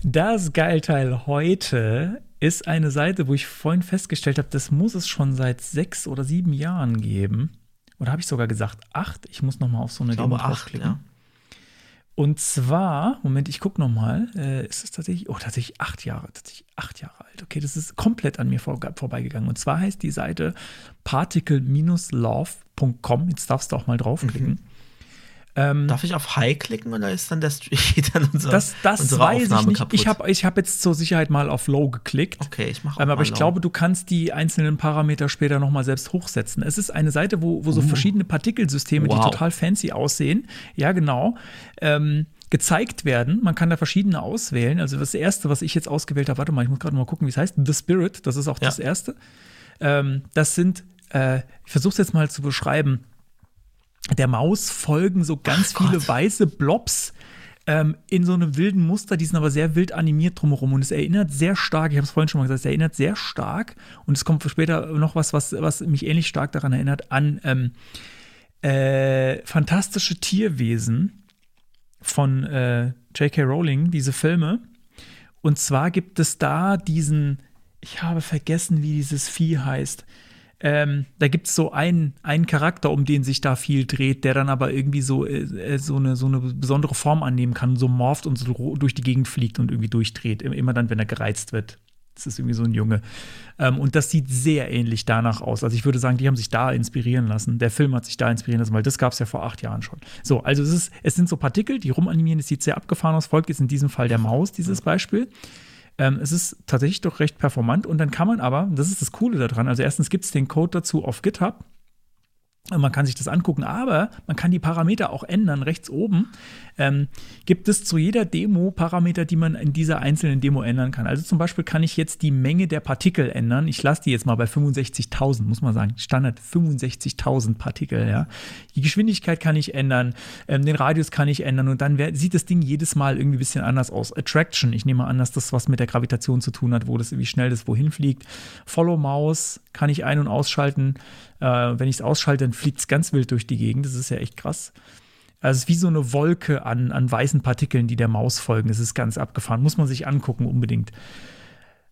Das Geilteil heute ist eine Seite, wo ich vorhin festgestellt habe, das muss es schon seit sechs oder sieben Jahren geben. Oder habe ich sogar gesagt acht? Ich muss noch mal auf so eine ich Demo draufklicken. Ja. Und zwar, Moment, ich gucke noch mal, äh, ist es tatsächlich, oh, tatsächlich acht Jahre, tatsächlich acht Jahre alt. Okay, das ist komplett an mir vor, vorbeigegangen. Und zwar heißt die Seite particle-love.com. Jetzt darfst du auch mal draufklicken. Mhm. Ähm, Darf ich auf High klicken oder ist dann der Stream dann unser, das, das unsere weiß Aufnahme ich nicht. Kaputt? Ich habe ich hab jetzt zur Sicherheit mal auf Low geklickt. Okay, ich mache ähm, Aber ich low. glaube, du kannst die einzelnen Parameter später noch mal selbst hochsetzen. Es ist eine Seite, wo, wo so uh. verschiedene Partikelsysteme, wow. die total fancy aussehen, ja genau, ähm, gezeigt werden. Man kann da verschiedene auswählen. Also das erste, was ich jetzt ausgewählt habe, warte mal, ich muss gerade mal gucken, wie es heißt. The Spirit, das ist auch Ja. das erste. Ähm, das sind, äh, ich versuche es jetzt mal zu beschreiben. Der Maus folgen so ganz Ach viele Gott. weiße Blobs ähm, in so einem wilden Muster, die sind aber sehr wild animiert drumherum und es erinnert sehr stark, ich habe es vorhin schon mal gesagt, es erinnert sehr stark und es kommt später noch was, was, was mich ähnlich stark daran erinnert, an ähm, äh, fantastische Tierwesen von äh, J.K. Rowling, diese Filme. Und zwar gibt es da diesen, ich habe vergessen, wie dieses Vieh heißt. Ähm, da gibt es so einen, einen Charakter, um den sich da viel dreht, der dann aber irgendwie so, äh, äh, so, eine, so eine besondere Form annehmen kann, so morpht und so durch die Gegend fliegt und irgendwie durchdreht. Im- Immer dann, wenn er gereizt wird. Das ist irgendwie so ein Junge. Ähm, und das sieht sehr ähnlich danach aus. Also ich würde sagen, die haben sich da inspirieren lassen. Der Film hat sich da inspirieren lassen, weil das gab es ja vor acht Jahren schon. So, also es, ist, es sind so Partikel, die rumanimieren. Es sieht sehr abgefahren aus. Folgt jetzt in diesem Fall der Maus, dieses Beispiel. Ähm, es ist tatsächlich doch recht performant und dann kann man aber, das ist das Coole daran, also erstens gibt es den Code dazu auf GitHub. Man kann sich das angucken, aber man kann die Parameter auch ändern. Rechts oben ähm, gibt es zu jeder Demo Parameter, die man in dieser einzelnen Demo ändern kann. Also zum Beispiel kann ich jetzt die Menge der Partikel ändern. Ich lasse die jetzt mal bei 65.000, muss man sagen. Standard 65.000 Partikel, ja. Die Geschwindigkeit kann ich ändern, ähm, den Radius kann ich ändern und dann sieht das Ding jedes Mal irgendwie ein bisschen anders aus. Attraction, ich nehme an, dass das was mit der Gravitation zu tun hat, wo das, wie schnell das wohin fliegt. Follow Maus kann ich ein- und ausschalten. Äh, wenn ich es ausschalte, dann fliegt es ganz wild durch die Gegend. Das ist ja echt krass. Also es ist wie so eine Wolke an, an weißen Partikeln, die der Maus folgen. Das ist ganz abgefahren. Muss man sich angucken, unbedingt.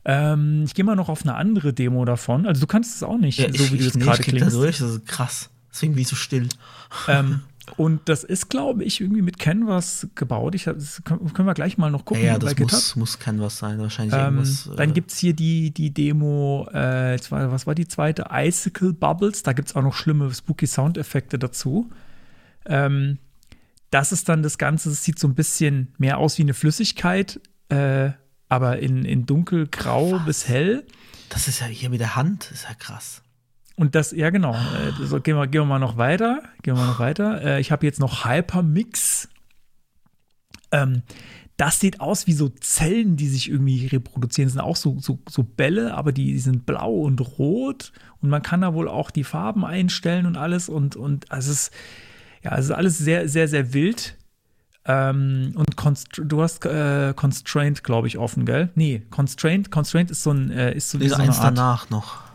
Ähm, ich gehe mal noch auf eine andere Demo davon. Also du kannst es auch nicht, Ja, so wie du ich, nee, gerade ich klingst. durch, das ist krass. Deswegen bin ich so still. Ähm, und das ist, glaube ich, irgendwie mit Canvas gebaut. Ich, das können wir gleich mal noch gucken Ja, ja, das muss, muss Canvas sein. Wahrscheinlich Ähm, irgendwas. dann äh, gibt es hier die, die Demo, äh, was war die zweite? Icicle Bubbles. Da gibt es auch noch schlimme spooky Soundeffekte dazu. Ähm, das ist dann das Ganze, es sieht so ein bisschen mehr aus wie eine Flüssigkeit, äh, aber in, in dunkelgrau bis hell. Das ist ja hier mit der Hand, ist ja krass. Und das, ja genau, äh, so, gehen, wir, gehen wir mal noch weiter. Gehen wir noch weiter. Äh, ich habe jetzt noch Hypermix. Ähm, das sieht aus wie so Zellen, die sich irgendwie reproduzieren. Das sind auch so, so, so Bälle, aber die, die sind blau und rot. Und man kann da wohl auch die Farben einstellen und alles. Und, und also es ist, ja, es ist alles sehr, sehr, sehr wild. Ähm, und du hast äh, Constraint, glaube ich, offen, gell? Nee, Constraint, Constraint ist so ein, äh, ist so wie so eins Art danach noch.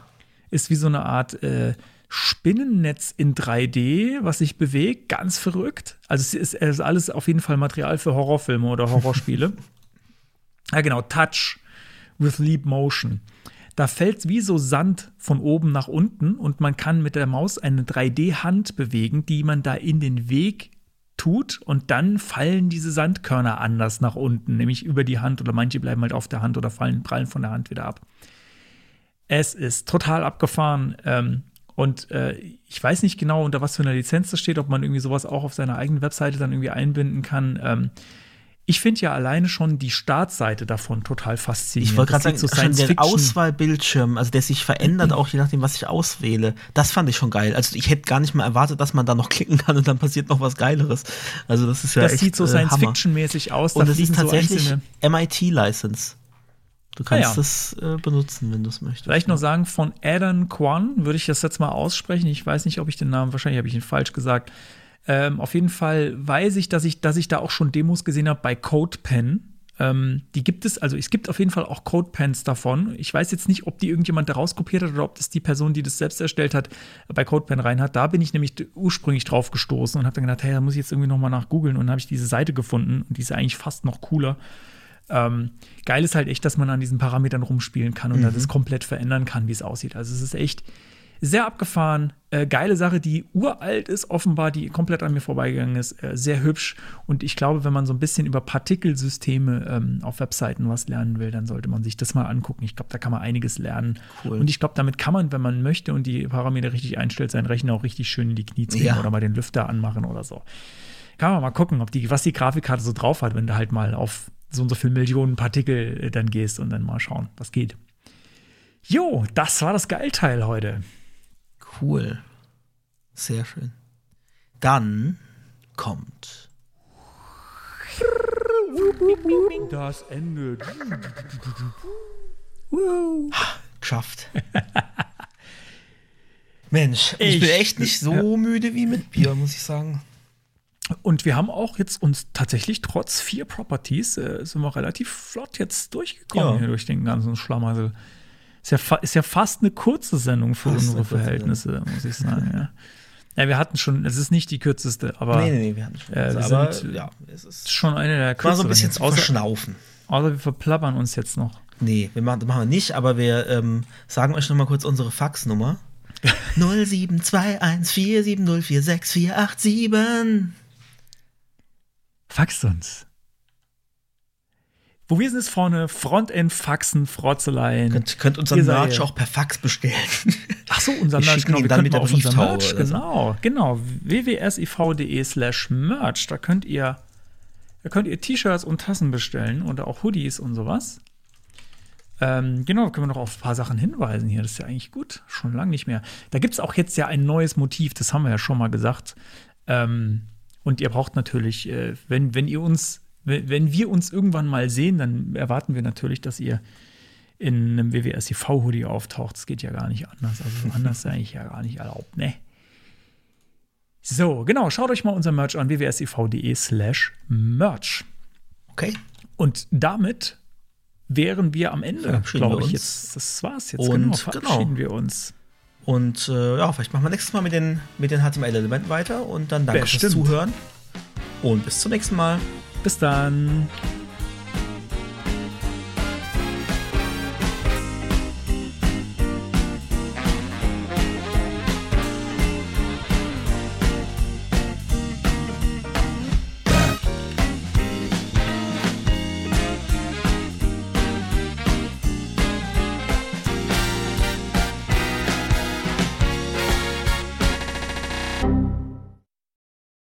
Ist wie so eine Art äh, Spinnennetz in 3D, was sich bewegt, ganz verrückt. Also es ist, es ist alles auf jeden Fall Material für Horrorfilme oder Horrorspiele. ja, genau, Touch with Leap Motion. Da fällt wie so Sand von oben nach unten und man kann mit der Maus eine 3D-Hand bewegen, die man da in den Weg tut und dann fallen diese Sandkörner anders nach unten, nämlich über die Hand oder manche bleiben halt auf der Hand oder fallen, prallen von der Hand wieder ab. Es ist total abgefahren. Ähm, und äh, ich weiß nicht genau, unter was für einer Lizenz das steht, ob man irgendwie sowas auch auf seiner eigenen Webseite dann irgendwie einbinden kann. Ähm, ich finde ja alleine schon die Startseite davon total faszinierend. Ich wollte gerade Das sagen, so schon der Science-Fiction- Auswahlbildschirm, also der sich verändert auch je nachdem, was ich auswähle. Das fand ich schon geil. Also ich hätte gar nicht mal erwartet, dass man da noch klicken kann und dann passiert noch was Geileres. Also das ist ja Das echt, sieht so äh. Science-Fiction-mäßig aus. Und da es ist so tatsächlich einzelne- MIT-License. Du kannst Ah, ja. das äh, benutzen, wenn du es möchtest. Vielleicht noch sagen, von Adam Kwan würde ich das jetzt mal aussprechen. Ich weiß nicht, ob ich den Namen, wahrscheinlich habe ich ihn falsch gesagt. Ähm, auf jeden Fall weiß ich, dass ich, dass ich da auch schon Demos gesehen habe bei CodePen. Ähm, die gibt es, also es gibt auf jeden Fall auch CodePens davon. Ich weiß jetzt nicht, ob die irgendjemand da rauskopiert hat oder ob das die Person, die das selbst erstellt hat, bei CodePen rein hat. Da bin ich nämlich ursprünglich drauf gestoßen und habe dann gedacht, hey, da muss ich jetzt irgendwie noch mal nach googeln und dann habe ich diese Seite gefunden und die ist eigentlich fast noch cooler. Ähm, geil ist halt echt, dass man an diesen Parametern rumspielen kann und dann das komplett verändern kann, wie es aussieht. Also es ist echt sehr abgefahren, äh, geile Sache, die uralt ist, offenbar, die komplett an mir vorbeigegangen ist, äh, sehr hübsch. Und ich glaube, wenn man so ein bisschen über Partikelsysteme ähm, auf Webseiten was lernen will, dann sollte man sich das mal angucken. Ich glaube, da kann man einiges lernen. Cool. Und ich glaube, damit kann man, wenn man möchte und die Parameter richtig einstellt, seinen Rechner auch richtig schön in die Knie zwingen Ja. oder mal den Lüfter anmachen oder so. Kann man mal gucken, ob die, was die Grafikkarte so drauf hat, wenn du halt mal auf so und so viele Millionen Partikel äh, dann gehst und dann mal schauen, was geht. Jo, das war das Geilteil heute. Cool. Sehr schön. Dann kommt Das Ende. Geschafft. Mensch, ich, Ich- bin echt nicht so müde wie mit Bier, muss ich sagen. Und wir haben auch jetzt uns tatsächlich trotz vier Properties äh, sind wir relativ flott jetzt durchgekommen Ja. hier durch den ganzen Schlamassel. Ist ja, ist ja fast eine kurze Sendung für Fast unsere Verhältnisse, muss ich sagen. Ja. ja, wir hatten schon, es ist nicht die kürzeste, aber nee, nee, nee, wir hatten schon. äh, wir aber sind- ja, es ist schon eine der war kürzeren. so ein bisschen jetzt, zu außer, verschnaufen. außer wir verplappern uns jetzt noch. Nee, wir machen, machen wir nicht, aber wir ähm, sagen euch noch mal kurz unsere Faxnummer. 072147046487. Faxt uns. Wo wir sind, ist vorne Frontend, Faxen, Frotzeleien. Könnt, könnt unseren Ihr Merch auch per Fax bestellen. Ach so, unser Wir Merch, genau. Wir dann mit der auf unser Brieftaube Merch, so. genau, genau. www.siv.de slash Merch. Da könnt ihr, da könnt ihr T-Shirts und Tassen bestellen oder auch Hoodies und sowas. Ähm, genau, können wir noch auf ein paar Sachen hinweisen hier. Das ist ja eigentlich gut. Schon lange nicht mehr. Da gibt es auch jetzt ja ein neues Motiv, das haben wir ja schon mal gesagt. Ähm, und ihr braucht natürlich, äh, wenn, wenn ihr uns, wenn, wenn wir uns irgendwann mal sehen, dann erwarten wir natürlich, dass ihr in einem WWSIV-Hoodie auftaucht. Das geht ja gar nicht anders. Also anders ist eigentlich ja gar nicht erlaubt, ne? So, genau, schaut euch mal unser Merch an, wwsiv.de slash Merch. Okay. Und damit wären wir am Ende, glaube ich, jetzt. Das war's jetzt, Und genau. Verabschieden genau. wir uns. Und äh, ja, vielleicht machen wir nächstes Mal mit den, mit den HTML-Elementen weiter und dann danke fürs Bestimmt. Zuhören und bis zum nächsten Mal. Bis dann.